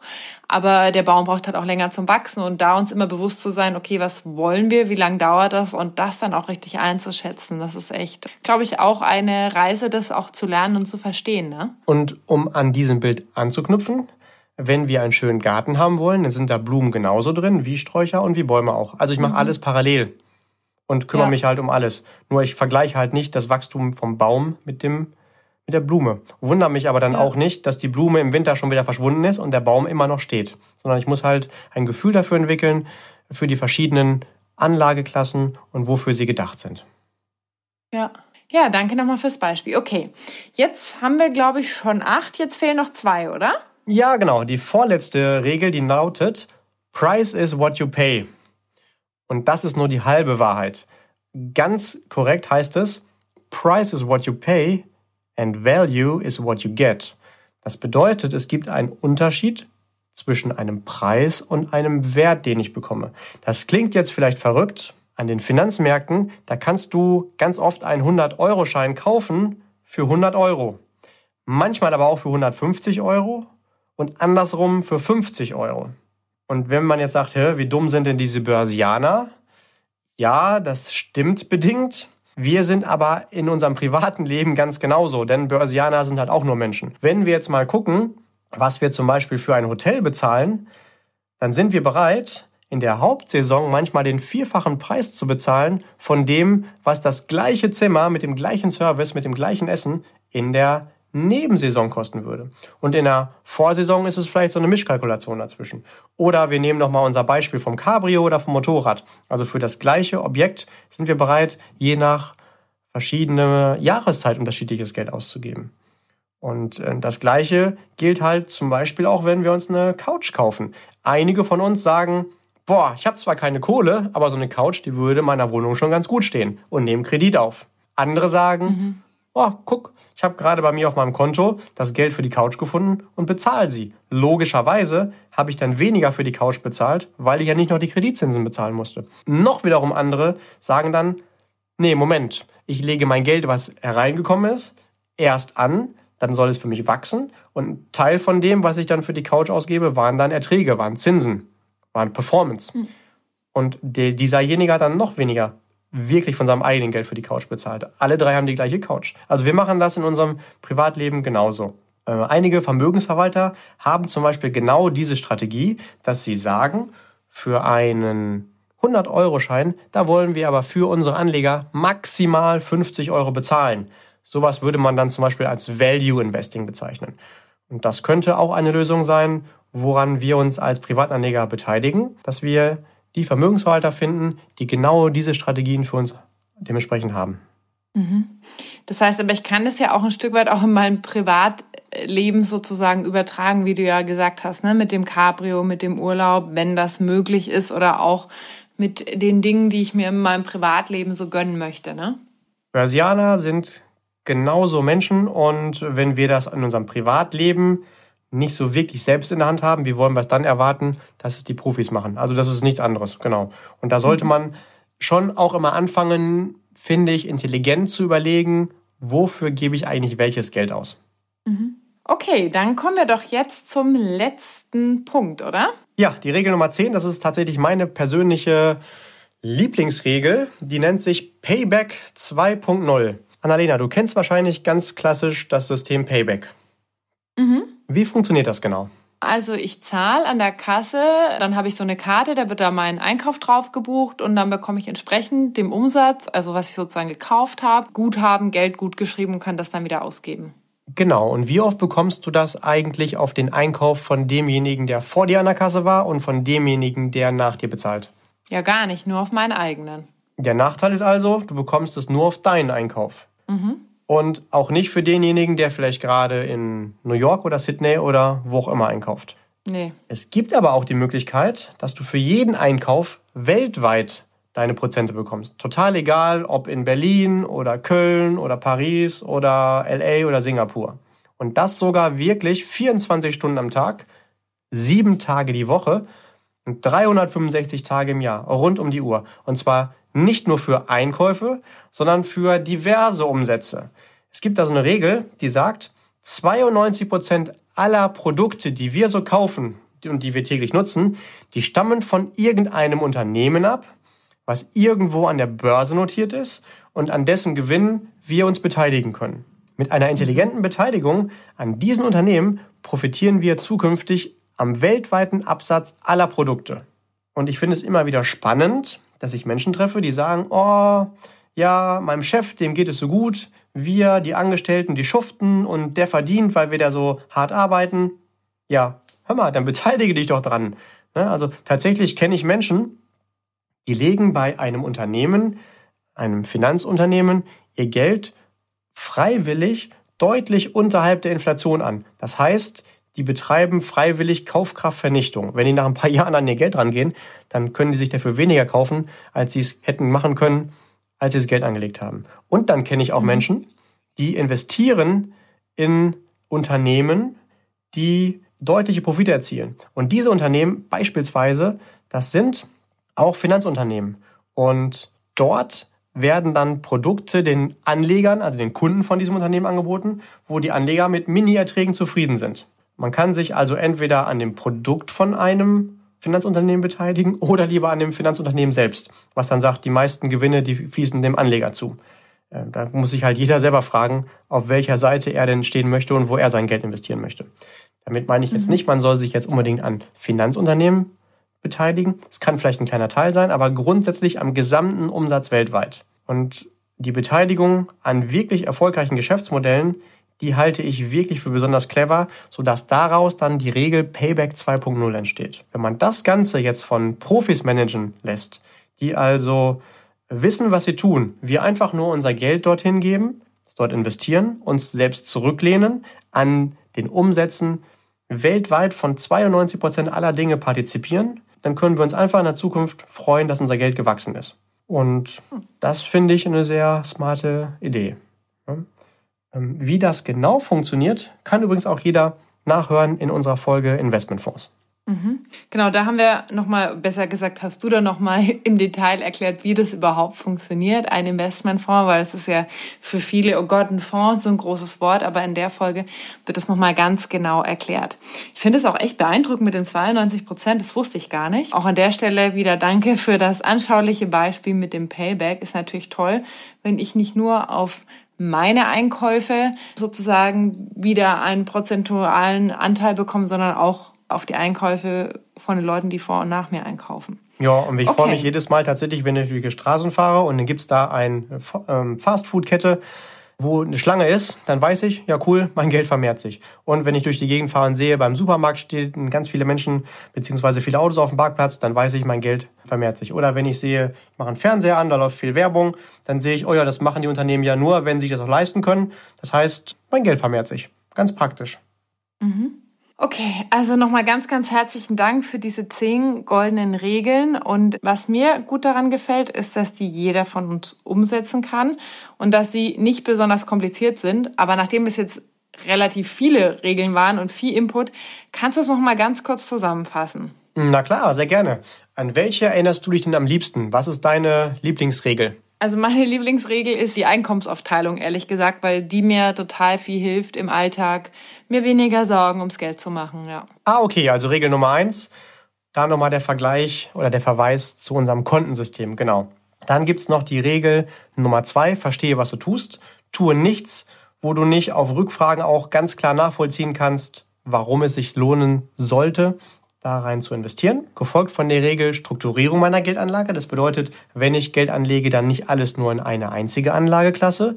Aber der Baum braucht halt auch länger zum Wachsen und da uns immer bewusst zu sein, okay, was wollen wir, wie lange dauert das und das dann auch richtig einzuschätzen, das ist echt, glaube ich, auch eine Reise, das auch zu lernen und zu verstehen. Ne? Und um an diesem Bild anzuknüpfen, wenn wir einen schönen Garten haben wollen, dann sind da Blumen genauso drin wie Sträucher und wie Bäume auch. Also ich mache mhm. alles parallel und kümmere ja. mich halt um alles. Nur ich vergleiche halt nicht das Wachstum vom Baum mit dem mit der Blume. Wundere mich aber dann ja. auch nicht, dass die Blume im Winter schon wieder verschwunden ist und der Baum immer noch steht. Sondern ich muss halt ein Gefühl dafür entwickeln, für die verschiedenen Anlageklassen und wofür sie gedacht sind. Ja. Ja, danke nochmal fürs Beispiel. Okay, jetzt haben wir, glaube ich, schon acht. Jetzt fehlen noch zwei, oder? Ja, genau. Die vorletzte Regel, die lautet, Price is what you pay. Und das ist nur die halbe Wahrheit. Ganz korrekt heißt es, Price is what you pay and value is what you get. Das bedeutet, es gibt einen Unterschied zwischen einem Preis und einem Wert, den ich bekomme. Das klingt jetzt vielleicht verrückt. An den Finanzmärkten, da kannst du ganz oft einen 100-Euro-Schein kaufen für 100 Euro. Manchmal aber auch für 150 Euro und andersrum für 50 Euro. Und wenn man jetzt sagt, wie dumm sind denn diese Börsianer? Ja, das stimmt bedingt. Wir sind aber in unserem privaten Leben ganz genauso, denn Börsianer sind halt auch nur Menschen. Wenn wir jetzt mal gucken, was wir zum Beispiel für ein Hotel bezahlen, dann sind wir bereit, in der Hauptsaison manchmal den vierfachen Preis zu bezahlen von dem, was das gleiche Zimmer mit dem gleichen Service, mit dem gleichen Essen in der Nebensaison kosten würde. Und in der Vorsaison ist es vielleicht so eine Mischkalkulation dazwischen. Oder wir nehmen nochmal unser Beispiel vom Cabrio oder vom Motorrad. Also für das gleiche Objekt sind wir bereit, je nach verschiedene Jahreszeit unterschiedliches Geld auszugeben. Und äh, das Gleiche gilt halt zum Beispiel auch, wenn wir uns eine Couch kaufen. Einige von uns sagen, boah, ich habe zwar keine Kohle, aber so eine Couch, die würde in meiner Wohnung schon ganz gut stehen und nehmen Kredit auf. Andere sagen, mhm oh, guck, ich habe gerade bei mir auf meinem Konto das Geld für die Couch gefunden und bezahle sie. Logischerweise habe ich dann weniger für die Couch bezahlt, weil ich ja nicht noch die Kreditzinsen bezahlen musste. Noch wiederum andere sagen dann, nee, Moment, ich lege mein Geld, was hereingekommen ist, erst an, dann soll es für mich wachsen und Teil von dem, was ich dann für die Couch ausgebe, waren dann Erträge, waren Zinsen, waren Performance. Hm. Und dieserjenige hat dann noch weniger wirklich von seinem eigenen Geld für die Couch bezahlt. Alle drei haben die gleiche Couch. Also wir machen das in unserem Privatleben genauso. Äh, einige Vermögensverwalter haben zum Beispiel genau diese Strategie, dass sie sagen, für einen 100-Euro-Schein, da wollen wir aber für unsere Anleger maximal 50 Euro bezahlen. Sowas würde man dann zum Beispiel als Value Investing bezeichnen. Und das könnte auch eine Lösung sein, woran wir uns als Privatanleger beteiligen, dass wir die Vermögensverwalter finden, die genau diese Strategien für uns dementsprechend haben. Mhm. Das heißt aber, ich kann das ja auch ein Stück weit auch in mein Privat Lebens sozusagen übertragen, wie du ja gesagt hast, ne? mit dem Cabrio, mit dem Urlaub, wenn das möglich ist oder auch mit den Dingen, die ich mir in meinem Privatleben so gönnen möchte. Ne? Börsianer sind genauso Menschen und wenn wir das in unserem Privatleben nicht so wirklich selbst in der Hand haben, wie wollen wir es dann erwarten, dass es die Profis machen? Also das ist nichts anderes, genau. Und da sollte mhm. man schon auch immer anfangen, finde ich, intelligent zu überlegen, wofür gebe ich eigentlich welches Geld aus. Mhm. Okay, dann kommen wir doch jetzt zum letzten Punkt, oder? Ja, die Regel Nummer 10, das ist tatsächlich meine persönliche Lieblingsregel. Die nennt sich Payback 2.0. Annalena, du kennst wahrscheinlich ganz klassisch das System Payback. Mhm. Wie funktioniert das genau? Also ich zahle an der Kasse, dann habe ich so eine Karte, da wird da mein Einkauf drauf gebucht und dann bekomme ich entsprechend dem Umsatz, also was ich sozusagen gekauft habe, Guthaben, Geld gut geschrieben und kann das dann wieder ausgeben. Genau, und wie oft bekommst du das eigentlich auf den Einkauf von demjenigen, der vor dir an der Kasse war und von demjenigen, der nach dir bezahlt? Ja, gar nicht, nur auf meinen eigenen. Der Nachteil ist also, du bekommst es nur auf deinen Einkauf. Mhm. Und auch nicht für denjenigen, der vielleicht gerade in New York oder Sydney oder wo auch immer einkauft. Nee. Es gibt aber auch die Möglichkeit, dass du für jeden Einkauf weltweit deine Prozente bekommst. Total egal, ob in Berlin oder Köln oder Paris oder LA oder Singapur. Und das sogar wirklich 24 Stunden am Tag, sieben Tage die Woche und 365 Tage im Jahr, rund um die Uhr. Und zwar nicht nur für Einkäufe, sondern für diverse Umsätze. Es gibt da so eine Regel, die sagt, 92 Prozent aller Produkte, die wir so kaufen und die wir täglich nutzen, die stammen von irgendeinem Unternehmen ab, was irgendwo an der Börse notiert ist und an dessen Gewinn wir uns beteiligen können. Mit einer intelligenten Beteiligung an diesen Unternehmen profitieren wir zukünftig am weltweiten Absatz aller Produkte. Und ich finde es immer wieder spannend, dass ich Menschen treffe, die sagen, oh, ja, meinem Chef, dem geht es so gut, wir, die Angestellten, die schuften und der verdient, weil wir da so hart arbeiten. Ja, hör mal, dann beteilige dich doch dran. Ne? Also tatsächlich kenne ich Menschen, die legen bei einem Unternehmen, einem Finanzunternehmen, ihr Geld freiwillig deutlich unterhalb der Inflation an. Das heißt, die betreiben freiwillig Kaufkraftvernichtung. Wenn die nach ein paar Jahren an ihr Geld rangehen, dann können die sich dafür weniger kaufen, als sie es hätten machen können, als sie das Geld angelegt haben. Und dann kenne ich auch mhm. Menschen, die investieren in Unternehmen, die deutliche Profite erzielen. Und diese Unternehmen beispielsweise, das sind auch Finanzunternehmen. Und dort werden dann Produkte den Anlegern, also den Kunden von diesem Unternehmen angeboten, wo die Anleger mit Mini-Erträgen zufrieden sind. Man kann sich also entweder an dem Produkt von einem Finanzunternehmen beteiligen oder lieber an dem Finanzunternehmen selbst, was dann sagt, die meisten Gewinne, die fließen dem Anleger zu. Äh, da muss sich halt jeder selber fragen, auf welcher Seite er denn stehen möchte und wo er sein Geld investieren möchte. Damit meine ich jetzt mhm. nicht, man soll sich jetzt unbedingt an Finanzunternehmen beteiligen. Es kann vielleicht ein kleiner Teil sein, aber grundsätzlich am gesamten Umsatz weltweit. Und die Beteiligung an wirklich erfolgreichen Geschäftsmodellen die halte ich wirklich für besonders clever, sodass daraus dann die Regel Payback 2.0 entsteht. Wenn man das Ganze jetzt von Profis managen lässt, die also wissen, was sie tun, wir einfach nur unser Geld dorthin geben, dort investieren, uns selbst zurücklehnen, an den Umsätzen weltweit von 92 Prozent aller Dinge partizipieren, dann können wir uns einfach in der Zukunft freuen, dass unser Geld gewachsen ist. Und das finde ich eine sehr smarte Idee. Ähm, wie das genau funktioniert, kann übrigens auch jeder nachhören in unserer Folge Investmentfonds. Mhm. Genau, da haben wir nochmal, besser gesagt, hast du da nochmal im Detail erklärt, wie das überhaupt funktioniert, ein Investmentfonds, weil es ist ja für viele, oh Gott, ein Fonds, so ein großes Wort, aber in der Folge wird das nochmal ganz genau erklärt. Ich finde es auch echt beeindruckend mit den 92 Prozent, das wusste ich gar nicht. Auch an der Stelle wieder danke für das anschauliche Beispiel mit dem Payback. Ist natürlich toll, wenn ich nicht nur auf meine Einkäufe sozusagen wieder einen prozentualen Anteil bekommen, sondern auch auf die Einkäufe von den Leuten, die vor und nach mir einkaufen. Ja, und ich okay. freue mich jedes Mal tatsächlich, wenn ich durch die Straßen fahre und dann gibt es da eine ähm, Fastfood-Kette, wo eine Schlange ist, dann weiß ich, ja cool, mein Geld vermehrt sich. Und wenn ich durch die Gegend fahre und sehe, beim Supermarkt stehen ganz viele Menschen beziehungsweise viele Autos auf dem Parkplatz, dann weiß ich, mein Geld vermehrt sich. Oder wenn ich sehe, ich mache einen Fernseher an, da läuft viel Werbung, dann sehe ich, oh ja, das machen die Unternehmen ja nur, wenn sie das auch leisten können. Das heißt, mein Geld vermehrt sich. ganz praktisch. Mhm. Okay, also nochmal ganz, ganz herzlichen Dank für diese zehn goldenen Regeln. Und was mir gut daran gefällt, ist, dass die jeder von uns umsetzen kann und dass sie nicht besonders kompliziert sind. Aber nachdem es jetzt relativ viele Regeln waren und viel Input, kannst du es nochmal ganz kurz zusammenfassen? Na klar, sehr gerne. An welche erinnerst du dich denn am liebsten? Was ist deine Lieblingsregel? Also meine Lieblingsregel ist die Einkommensaufteilung, ehrlich gesagt, weil die mir total viel hilft im Alltag, mir weniger Sorgen ums Geld zu machen, ja. Ah, okay, also Regel Nummer eins. Da nochmal der Vergleich oder der Verweis zu unserem Kontensystem, genau. Dann gibt's noch die Regel Nummer zwei, verstehe, was du tust, tue nichts, wo du nicht auf Rückfragen auch ganz klar nachvollziehen kannst, warum es sich lohnen sollte da rein zu investieren. Gefolgt von der Regel Strukturierung meiner Geldanlage. Das bedeutet, wenn ich Geld anlege, dann nicht alles nur in eine einzige Anlageklasse,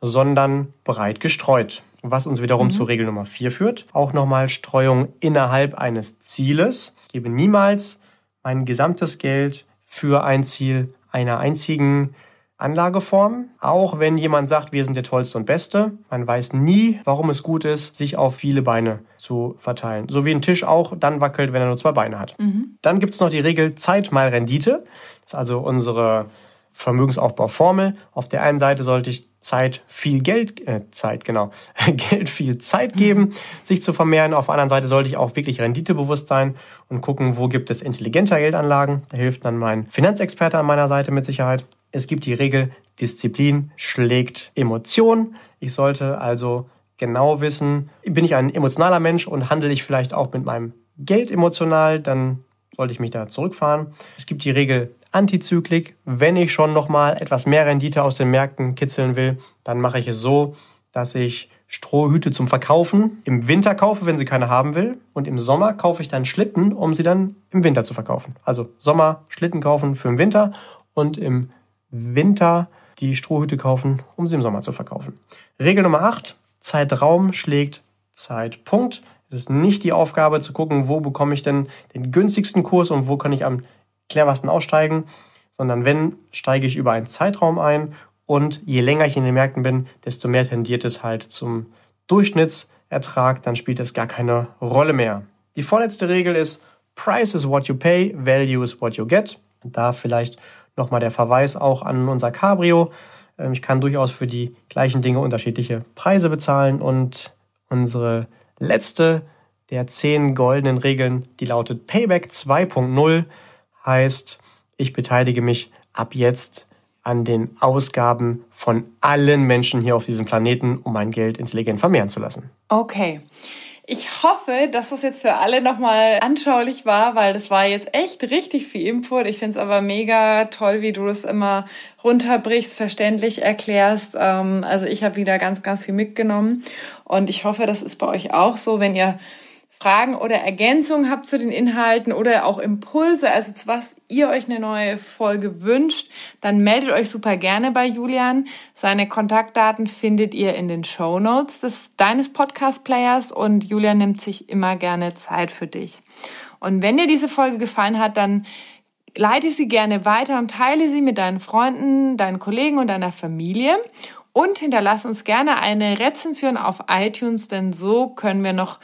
sondern breit gestreut. Was uns wiederum mhm. zur Regel Nummer vier führt. Auch nochmal Streuung innerhalb eines Zieles. Ich gebe niemals mein gesamtes Geld für ein Ziel einer einzigen Anlageform. Auch wenn jemand sagt, wir sind der Tollste und Beste, man weiß nie, warum es gut ist, sich auf viele Beine zu verteilen. So wie ein Tisch auch dann wackelt, wenn er nur zwei Beine hat. Mhm. Dann gibt es noch die Regel Zeit mal Rendite. Das ist also unsere Vermögensaufbauformel. Auf der einen Seite sollte ich Zeit viel Geld, äh, Zeit, genau, Geld viel Zeit geben, mhm. sich zu vermehren. Auf der anderen Seite sollte ich auch wirklich renditebewusst sein und gucken, wo gibt es intelligenter Geldanlagen. Da hilft dann mein Finanzexperte an meiner Seite mit Sicherheit. Es gibt die Regel, Disziplin schlägt Emotion. Ich sollte also genau wissen, bin ich ein emotionaler Mensch und handle ich vielleicht auch mit meinem Geld emotional, dann sollte ich mich da zurückfahren. Es gibt die Regel Antizyklik. Wenn ich schon nochmal etwas mehr Rendite aus den Märkten kitzeln will, dann mache ich es so, dass ich Strohhüte zum Verkaufen im Winter kaufe, wenn sie keine haben will. Und im Sommer kaufe ich dann Schlitten, um sie dann im Winter zu verkaufen. Also Sommer Schlitten kaufen für den Winter und im Winter die Strohhüte kaufen, um sie im Sommer zu verkaufen. Regel Nummer 8. Zeitraum schlägt Zeitpunkt. Es ist nicht die Aufgabe zu gucken, wo bekomme ich denn den günstigsten Kurs und wo kann ich am cleversten aussteigen, sondern wenn, steige ich über einen Zeitraum ein und je länger ich in den Märkten bin, desto mehr tendiert es halt zum Durchschnittsertrag, dann spielt es gar keine Rolle mehr. Die vorletzte Regel ist, Price is what you pay, Value is what you get. Da vielleicht Nochmal der Verweis auch an unser Cabrio. Ähm, ich kann durchaus für die gleichen Dinge unterschiedliche Preise bezahlen und unsere letzte der zehn goldenen Regeln, die lautet Payback 2.0, heißt, ich beteilige mich ab jetzt an den Ausgaben von allen Menschen hier auf diesem Planeten, um mein Geld intelligent vermehren zu lassen. Okay. Ich hoffe, dass das jetzt für alle nochmal anschaulich war, weil das war jetzt echt richtig viel Input. Ich finde es aber mega toll, wie du das immer runterbrichst, verständlich erklärst. Ähm, also ich habe wieder ganz, ganz viel mitgenommen und ich hoffe, das ist bei euch auch so, wenn ihr Fragen oder Ergänzungen habt zu den Inhalten oder auch Impulse, also zu was ihr euch eine neue Folge wünscht, dann meldet euch super gerne bei Julian. Seine Kontaktdaten findet ihr in den Show Notes des deines Podcast Players und Julian nimmt sich immer gerne Zeit für dich. Und wenn dir diese Folge gefallen hat, dann leite sie gerne weiter und teile sie mit deinen Freunden, deinen Kollegen und deiner Familie. Und hinterlass uns gerne eine Rezension auf iTunes, denn so können wir noch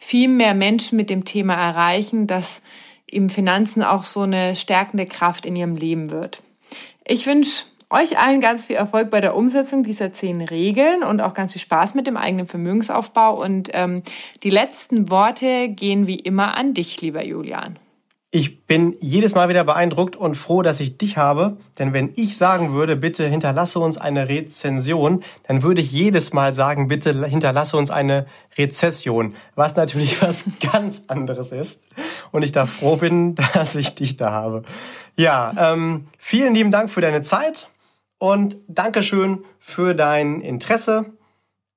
viel mehr Menschen mit dem Thema erreichen, dass eben Finanzen auch so eine stärkende Kraft in ihrem Leben wird. Ich wünsche euch allen ganz viel Erfolg bei der Umsetzung dieser zehn Regeln und auch ganz viel Spaß mit dem eigenen Vermögensaufbau. Und ähm, die letzten Worte gehen wie immer an dich, lieber Julian. Ich bin jedes Mal wieder beeindruckt und froh, dass ich dich habe, denn wenn ich sagen würde, bitte hinterlasse uns eine Rezension, dann würde ich jedes Mal sagen, bitte hinterlasse uns eine Rezession, was natürlich was ganz anderes ist. Und ich da froh bin, dass ich dich da habe. Ja, ähm, vielen lieben Dank für deine Zeit und Dankeschön für dein Interesse.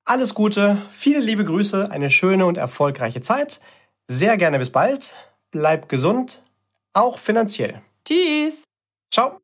Alles Gute, viele liebe Grüße, eine schöne und erfolgreiche Zeit. Sehr gerne bis bald. Bleib gesund, auch finanziell. Tschüss. Ciao.